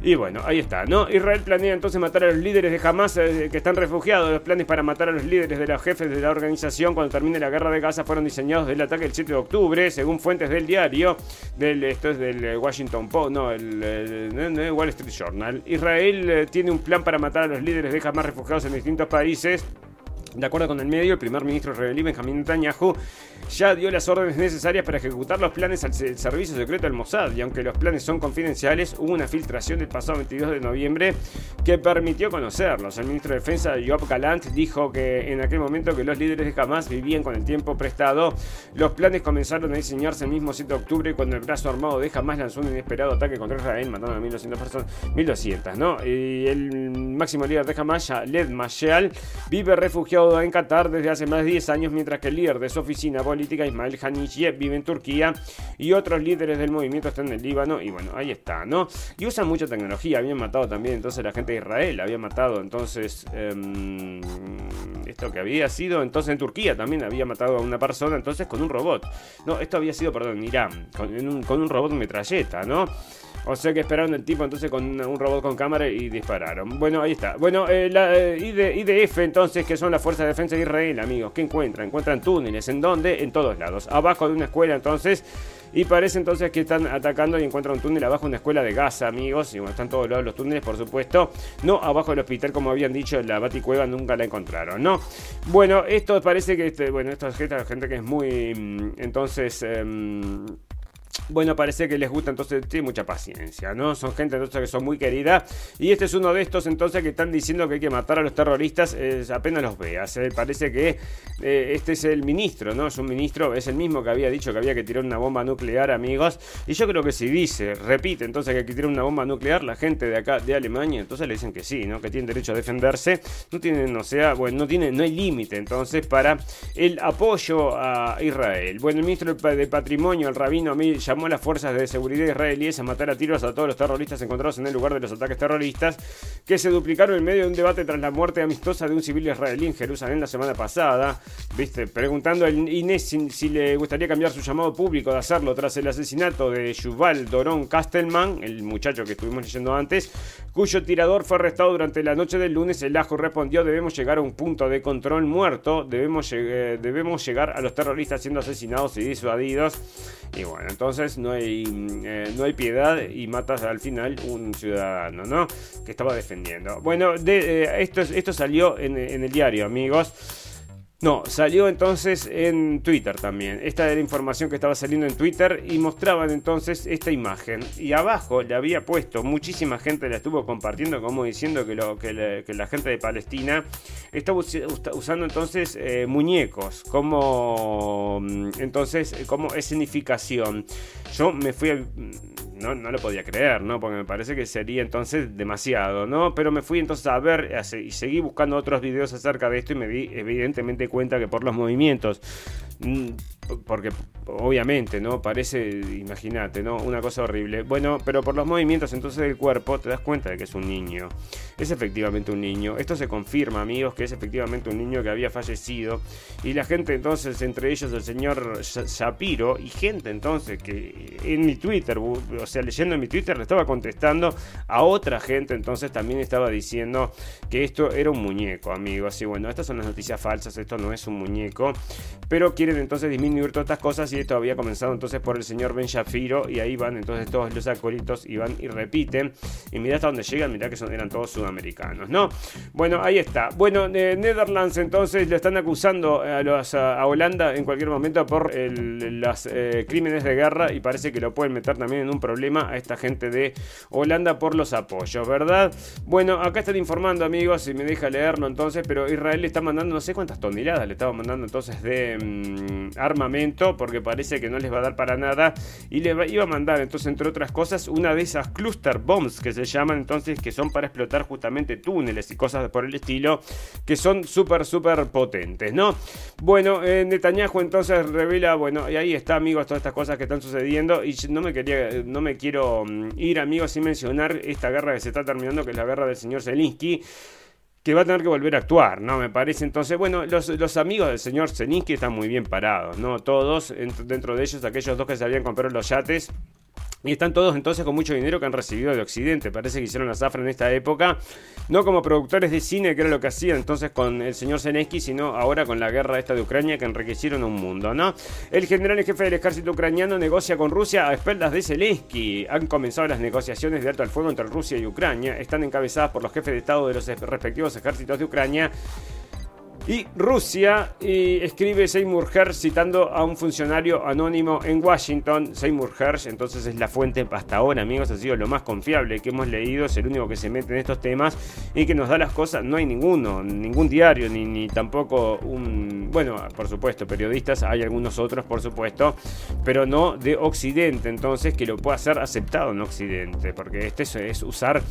Y bueno, ahí está, ¿no? Israel planea entonces matar a los líderes de Hamas eh, que están refugiados. Los planes para matar a los líderes de los jefes de la organización cuando termine la guerra de Gaza fueron diseñados del ataque del 7 de octubre, según fuentes del diario, del, esto es del Washington Post, no, el, Wall Street Journal. Israel eh, tiene un plan para matar a los líderes de Hamas refugiados en distintos países. De acuerdo con el medio, el primer ministro israelí Benjamin Netanyahu ya dio las órdenes necesarias para ejecutar los planes al servicio secreto del Mossad y aunque los planes son confidenciales, hubo una filtración el pasado 22 de noviembre que permitió conocerlos. El ministro de Defensa Joab Galant dijo que en aquel momento que los líderes de Hamas vivían con el tiempo prestado. Los planes comenzaron a diseñarse el mismo 7 de octubre cuando el brazo armado de Hamas lanzó un inesperado ataque contra Israel matando a 1200 personas, 1200, ¿no? Y el máximo líder de Hamas, Led Mashal, vive refugiado en Qatar desde hace más de 10 años mientras que el líder de su oficina política, Ismail Haniyeh, vive en Turquía y otros líderes del movimiento están en el Líbano. Y bueno, ahí está, ¿no? Y usan mucha tecnología. Habían matado también entonces la gente de Israel, había matado entonces em, esto que había sido entonces en Turquía también había matado a una persona entonces con un robot. No, esto había sido, perdón, en Irán, con un robot metralleta, ¿no? O sea que esperaron el tipo entonces con un robot con cámara y dispararon. Bueno, ahí está. Bueno, eh, eh, IDF entonces, que son las Fuerzas de Defensa de Israel, amigos. ¿Qué encuentran? Encuentran túneles. ¿En dónde? En todos lados. Abajo de una escuela entonces. Y parece entonces que están atacando y encuentran un túnel abajo de una escuela de Gaza, amigos. Y bueno, están todos lados los túneles, por supuesto. No abajo del hospital, como habían dicho, la Baticueva nunca la encontraron, ¿no? Bueno, esto parece que, este, bueno, esto es gente, gente que es muy, mm, entonces... Em, bueno, parece que les gusta, entonces tiene mucha paciencia, ¿no? Son gente entonces que son muy querida. Y este es uno de estos entonces que están diciendo que hay que matar a los terroristas apenas los veas. Parece que eh, este es el ministro, ¿no? Es un ministro, es el mismo que había dicho que había que tirar una bomba nuclear, amigos. Y yo creo que si dice, repite entonces que hay que tirar una bomba nuclear, la gente de acá, de Alemania, entonces le dicen que sí, ¿no? Que tienen derecho a defenderse. No tienen, o sea, bueno, no tiene, no hay límite entonces para el apoyo a Israel. Bueno, el ministro de Patrimonio, el rabino Amir llamó a las fuerzas de seguridad israelíes a matar a tiros a todos los terroristas encontrados en el lugar de los ataques terroristas, que se duplicaron en medio de un debate tras la muerte amistosa de un civil israelí en Jerusalén la semana pasada. Viste, preguntando a Inés si, le gustaría cambiar su llamado público de hacerlo tras el asesinato de Yuval Doron Kastelman, el muchacho que estuvimos leyendo antes, cuyo tirador fue arrestado durante la noche del lunes. El ajo respondió: Debemos llegar a un punto de control muerto, debemos, debemos llegar a los terroristas siendo asesinados y disuadidos. Y bueno, entonces no hay, eh, no hay piedad y matas al final un ciudadano, ¿no? Que estaba defendiendo. Bueno, de, eh, esto, esto salió en, en el diario, amigos. No, salió entonces en Twitter también. Esta era la información que estaba saliendo en Twitter y mostraban entonces esta imagen. Y abajo le había puesto, muchísima gente la estuvo compartiendo como diciendo que, lo, que, la gente de Palestina estaba usando entonces eh, muñecos como mm, entonces como escenificación. Yo me fui a no, no lo podía creer, ¿no? Porque me parece que sería entonces demasiado, ¿no? Pero me fui entonces a ver y seguí buscando otros videos acerca de esto y me di evidentemente cuenta que por los movimientos mm, porque obviamente, ¿no? Parece, imagínate, ¿no? Una cosa horrible. Bueno, pero por los movimientos entonces del cuerpo te das cuenta de que es un niño. Es efectivamente un niño. Esto se confirma, amigos, que es efectivamente un niño que había fallecido. Y la gente entonces, entre ellos el señor Shapiro, y gente entonces que en mi Twitter, o sea, leyendo en mi Twitter, le estaba contestando a otra gente, entonces también estaba diciendo que esto era un muñeco, amigos. Y bueno, estas son las noticias falsas, esto no es un muñeco. Pero quieren entonces disminuir todas estas cosas y esto había comenzado entonces por el señor Ben Shafiro y ahí van entonces todos los acólitos y van y repiten y mira hasta donde llegan, mira que son, eran todos sudamericanos, ¿no? Bueno, ahí está. Bueno, Netherlands entonces le están acusando a, Holanda en cualquier momento por los eh, crímenes de guerra y parece que lo pueden meter también en un problema a esta gente de Holanda por los apoyos, ¿verdad? Bueno, acá están informando amigos, si me deja leerlo entonces, pero Israel le está mandando no sé cuántas toneladas, le estaba mandando entonces de mm, porque parece que no les va a dar para nada y le iba a mandar entonces entre otras cosas una de esas cluster bombs que se llaman entonces que son para explotar justamente túneles y cosas por el estilo que son súper súper potentes, ¿no? Bueno, eh, Netanyahu entonces revela, bueno, y ahí está amigos todas estas cosas que están sucediendo y no me quería, no me quiero mm, ir amigos sin mencionar esta guerra que se está terminando que es la guerra del señor Zelensky que va a tener que volver a actuar, ¿no? Me parece. Entonces, bueno, los, amigos del señor Zeninsky están muy bien parados, ¿no? Todos, dentro de ellos, aquellos dos que se habían comprado los yates Y están todos entonces con mucho dinero que han recibido de Occidente. Parece que hicieron la zafra en esta época. No como productores de cine, que era lo que hacían entonces con el señor Zelensky, sino ahora con la guerra esta de Ucrania que enriquecieron un mundo, ¿no? El general en jefe del ejército ucraniano negocia con Rusia a espaldas de Zelensky. Han comenzado las negociaciones de alto al fuego entre Rusia y Ucrania. Están encabezadas por los jefes de Estado de los respectivos ejércitos de Ucrania y Rusia y escribe Seymour Hersh citando a un funcionario anónimo en Washington. Seymour Hersh entonces es la fuente hasta ahora, amigos, ha sido lo más confiable que hemos leído, es el único que se mete en estos temas y que nos da las cosas. No hay ninguno, ningún diario, ni, tampoco un... Bueno, por supuesto, periodistas, hay algunos otros, por supuesto, pero no de Occidente, entonces que lo pueda ser aceptado en Occidente, porque este es, usar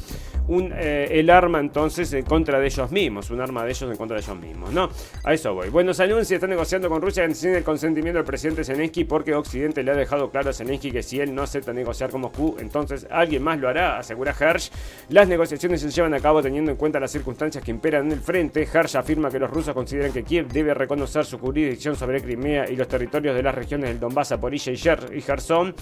un, eh, el arma entonces en contra de ellos mismos, un arma de ellos en contra de ellos mismos, ¿no? A eso voy. Bueno, se anuncia, está negociando con Rusia sin el consentimiento del presidente Zelensky porque Occidente le ha dejado claro a Zelensky que si él no acepta negociar con Moscú, entonces alguien más lo hará, asegura Hersh. Las negociaciones se llevan a cabo teniendo en cuenta las circunstancias que imperan en el frente. Hersh afirma que los rusos consideran que Kiev debe reconocer su jurisdicción sobre Crimea y los territorios de las regiones del Donbass, Zaporizhia y Kherson.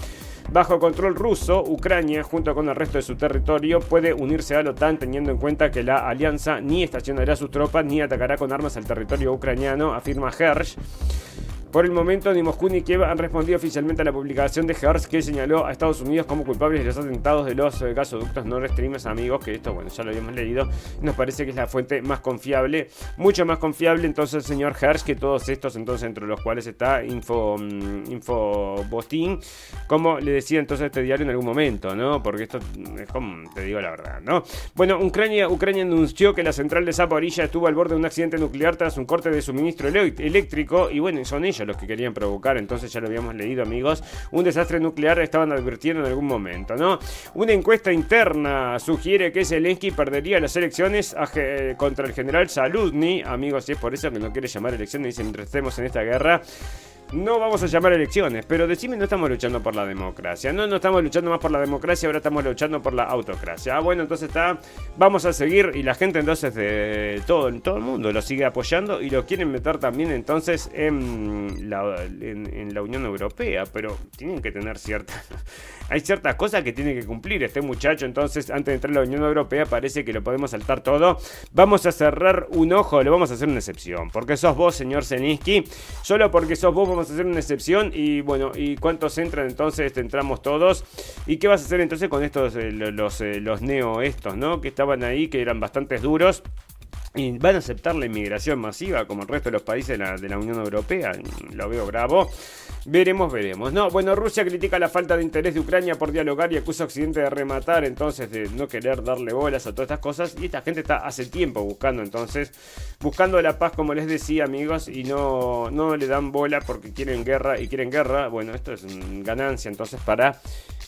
Bajo control ruso, Ucrania, junto con el resto de su territorio, puede unirse a la OTAN teniendo en cuenta que la alianza ni estacionará sus tropas ni atacará con armas al territorio ucraniano, afirma Hersh. Por el momento, ni Moscú ni Kiev han respondido oficialmente a la publicación de Hertz que señaló a Estados Unidos como culpables de los atentados de los eh, gasoductos no Stream, amigos, que esto, bueno, ya lo habíamos leído, nos parece que es la fuente más confiable, mucho más confiable entonces el señor Hertz que todos estos, entonces entre los cuales está Info, mm, Info como le decía entonces este diario en algún momento, ¿no? Porque esto es como, te digo la verdad, ¿no? Bueno, Ucrania, Ucrania anunció que la central de Zaporilla estuvo al borde de un accidente nuclear tras un corte de suministro eléctrico y bueno, son ellos los que querían provocar, entonces ya lo habíamos leído amigos, un desastre nuclear estaban advirtiendo en algún momento, ¿no? Una encuesta interna sugiere que Zelensky perdería las elecciones contra el general Saludny, amigos, y es por eso que no quiere llamar elecciones, mientras estemos en esta guerra. No vamos a llamar elecciones, pero decime, no estamos luchando por la democracia. No, no estamos luchando más por la democracia, ahora estamos luchando por la autocracia. Ah, bueno, entonces está, vamos a seguir y la gente entonces de todo, todo el mundo lo sigue apoyando y lo quieren meter también entonces en la, en, la Unión Europea, pero tienen que tener cierta... Hay ciertas cosas que tiene que cumplir este muchacho, entonces antes de entrar a la Unión Europea parece que lo podemos saltar todo. Vamos a cerrar un ojo, le vamos a hacer una excepción, porque sos vos, señor Zeninsky, solo porque sos vos vamos a hacer una excepción y bueno, ¿y cuántos entran entonces? Entramos todos. ¿Y qué vas a hacer entonces con estos, eh, los, eh, los neo estos, ¿no? Que estaban ahí, que eran bastantes duros. Y van a aceptar la inmigración masiva como el resto de los países de la, Unión Europea. Lo veo bravo. Veremos, veremos. No, bueno, Rusia critica la falta de interés de Ucrania por dialogar y acusa a Occidente de rematar, entonces de no querer darle bolas a todas estas cosas. Y esta gente está hace tiempo buscando, entonces, buscando la paz, como les decía, amigos, y no, no le dan bola porque quieren guerra y quieren guerra. Bueno, esto es ganancia entonces para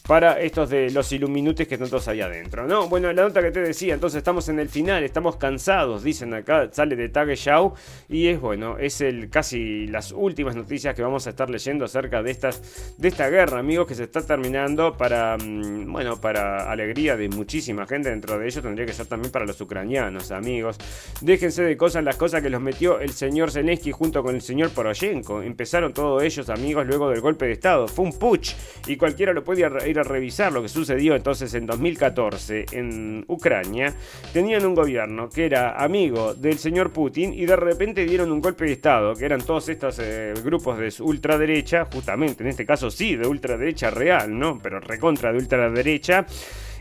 para estos de los Illuminutes que están todos ahí adentro, ¿no? Bueno, la nota que te decía, entonces estamos en el final, estamos cansados, dicen acá, sale de Tage Shao y es bueno, es el casi las últimas noticias que vamos a estar leyendo acerca de estas de esta guerra, amigos, que se está terminando para mm, bueno, para alegría de muchísima gente, dentro de ellos tendría que ser también para los ucranianos, amigos. Déjense de cosas las cosas que los metió el señor Zelensky junto con el señor Poroshenko. Empezaron todos ellos, amigos, luego del golpe de estado. Fue un putsch y cualquiera lo podía ir revisar lo que sucedió entonces en 2014 en Ucrania, tenían un gobierno que era amigo del señor Putin y de repente dieron un golpe de Estado, que eran todos estos eh, grupos de ultraderecha, justamente en este caso sí, de ultraderecha real, ¿no? Pero recontra de ultraderecha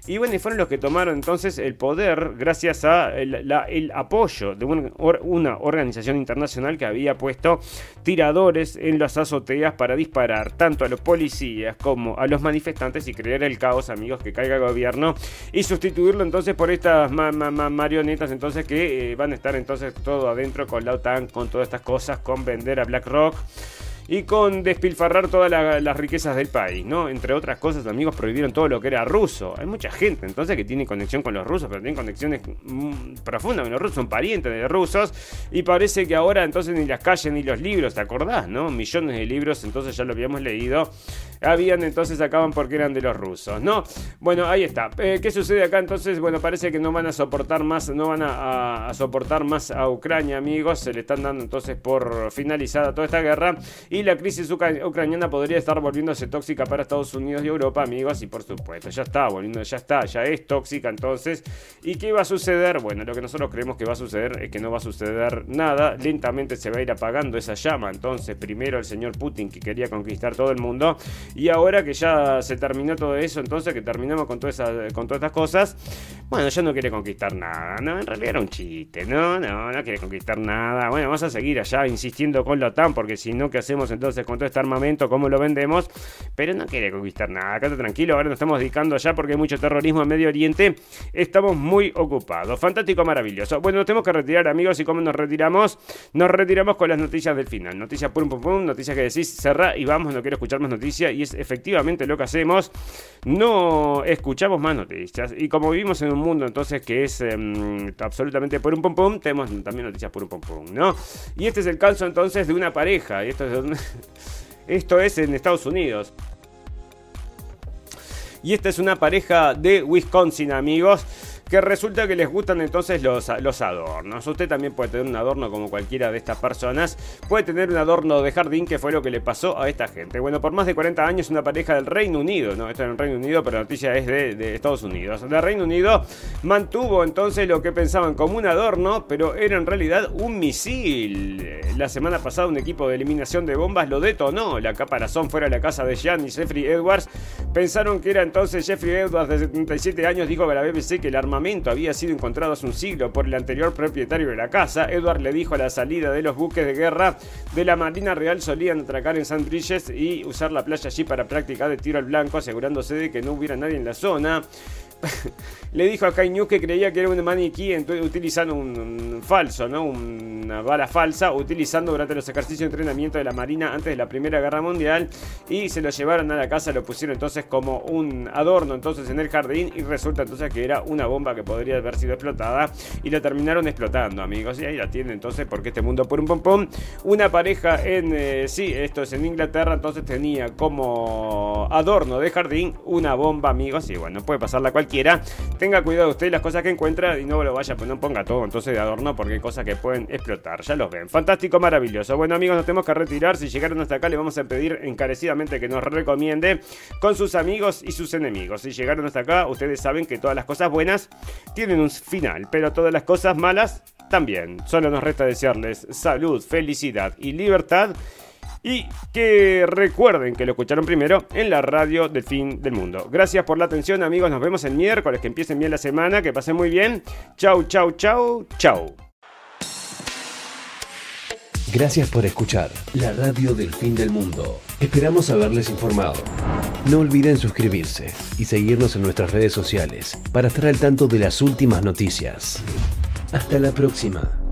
y bueno, y fueron los que tomaron entonces el poder gracias a el, apoyo de una organización internacional que había puesto tiradores en las azoteas para disparar tanto a los policías como a los manifestantes y crear el caos, amigos, que caiga el gobierno y sustituirlo entonces por estas marionetas entonces que eh, van a estar entonces todo adentro con la OTAN, con todas estas cosas, con vender a BlackRock y con despilfarrar todas las riquezas del país, ¿no? Entre otras cosas, amigos, prohibieron todo lo que era ruso. Hay mucha gente entonces que tiene conexión con los rusos, pero tienen conexiones mm, profundas con los rusos, son parientes de rusos, y parece que ahora entonces ni las calles ni los libros, ¿te acordás, no? Millones de libros, entonces ya lo habíamos leído, habían entonces acaban porque eran de los rusos, ¿no? Bueno, ahí está. Eh, ¿Qué sucede acá entonces? Bueno, parece que no van a soportar más, no van a, soportar más a Ucrania, amigos, se le están dando entonces por finalizada toda esta guerra. Y la crisis ucraniana podría estar volviéndose tóxica para Estados Unidos y Europa, amigos, y por supuesto, ya está volviendo, ya está, ya es tóxica entonces. ¿Y qué va a suceder? Bueno, lo que nosotros creemos que va a suceder es que no va a suceder nada, lentamente se va a ir apagando esa llama, entonces primero el señor Putin que quería conquistar todo el mundo y ahora que ya se terminó todo eso, entonces que terminamos con, toda con todas estas cosas, bueno, ya no quiere conquistar nada, no, en realidad era un chiste, no, no, no quiere conquistar nada, bueno, vamos a seguir allá insistiendo con la OTAN porque si no, ¿qué hacemos entonces con todo este armamento? ¿Cómo lo vendemos? Pero no quiere conquistar nada, quédate tranquilo, ahora nos estamos dedicando allá porque hay mucho terrorismo en Medio Oriente, estamos muy ocupados, fantástico, maravilloso. Bueno, nos tenemos que retirar amigos y cómo nos retiramos, nos retiramos con las noticias del final, noticias pum pum pum, noticias que decís cerra y vamos, no quiero escuchar más noticias y es efectivamente lo que hacemos, no escuchamos más noticias y como vivimos en un mundo entonces que es em, absolutamente por un pum pum, tenemos también noticias por un pum pum, ¿no? Y este es el caso entonces de una pareja, y esto es, [LAUGHS] esto es en Estados Unidos. Y esta es una pareja de Wisconsin, amigos que resulta que les gustan entonces los, los adornos. Usted también puede tener un adorno como cualquiera de estas personas. Puede tener un adorno de jardín, que fue lo que le pasó a esta gente. Bueno, por más de 40 años, una pareja del Reino Unido, no, esto es en el Reino Unido, pero la noticia es de, Estados Unidos. De Reino Unido mantuvo entonces lo que pensaban como un adorno, pero era en realidad un misil. La semana pasada, un equipo de eliminación de bombas lo detonó. La caparazón fuera de la casa de Jan y Jeffrey Edwards. Pensaron que era entonces Jeffrey Edwards de 77 años, dijo a la BBC que el arma había sido encontrado hace un siglo por el anterior propietario de la casa. Edward le dijo a la salida de los buques de guerra de la Marina Real solían atracar en St. Bridges y usar la playa allí para practicar de tiro al blanco, asegurándose de que no hubiera nadie en la zona. [LAUGHS] le dijo a Kai News que creía que era un maniquí utilizando un, falso, ¿no? Una bala falsa, utilizando durante los ejercicios de entrenamiento de la Marina antes de la Primera Guerra Mundial. Y se lo llevaron a la casa, lo pusieron entonces como un adorno entonces en el jardín. Y resulta entonces que era una bomba que podría haber sido explotada. Y lo terminaron explotando, amigos. Y ahí la tienen entonces, porque este mundo por un pom pom. Una pareja en, eh, sí, esto es en Inglaterra, entonces tenía como adorno de jardín una bomba, amigos. Y bueno, puede pasarla cualquier quiera. Tenga cuidado usted las cosas que encuentra y no lo vaya, pues no ponga todo entonces de adorno porque hay cosas que pueden explotar. Ya los ven. Fantástico, maravilloso. Bueno, amigos, nos tenemos que retirar. Si llegaron hasta acá, le vamos a pedir encarecidamente que nos recomiende con sus amigos y sus enemigos. Si llegaron hasta acá, ustedes saben que todas las cosas buenas tienen un final, pero todas las cosas malas también. Solo nos resta desearles salud, felicidad y libertad. Y que recuerden que lo escucharon primero en la radio del fin del mundo. Gracias por la atención amigos, nos vemos el miércoles, que empiecen bien la semana, que pasen muy bien. Chau, chau, chau, chau. Gracias por escuchar la radio del fin del mundo. Esperamos haberles informado. No olviden suscribirse y seguirnos en nuestras redes sociales para estar al tanto de las últimas noticias. Hasta la próxima.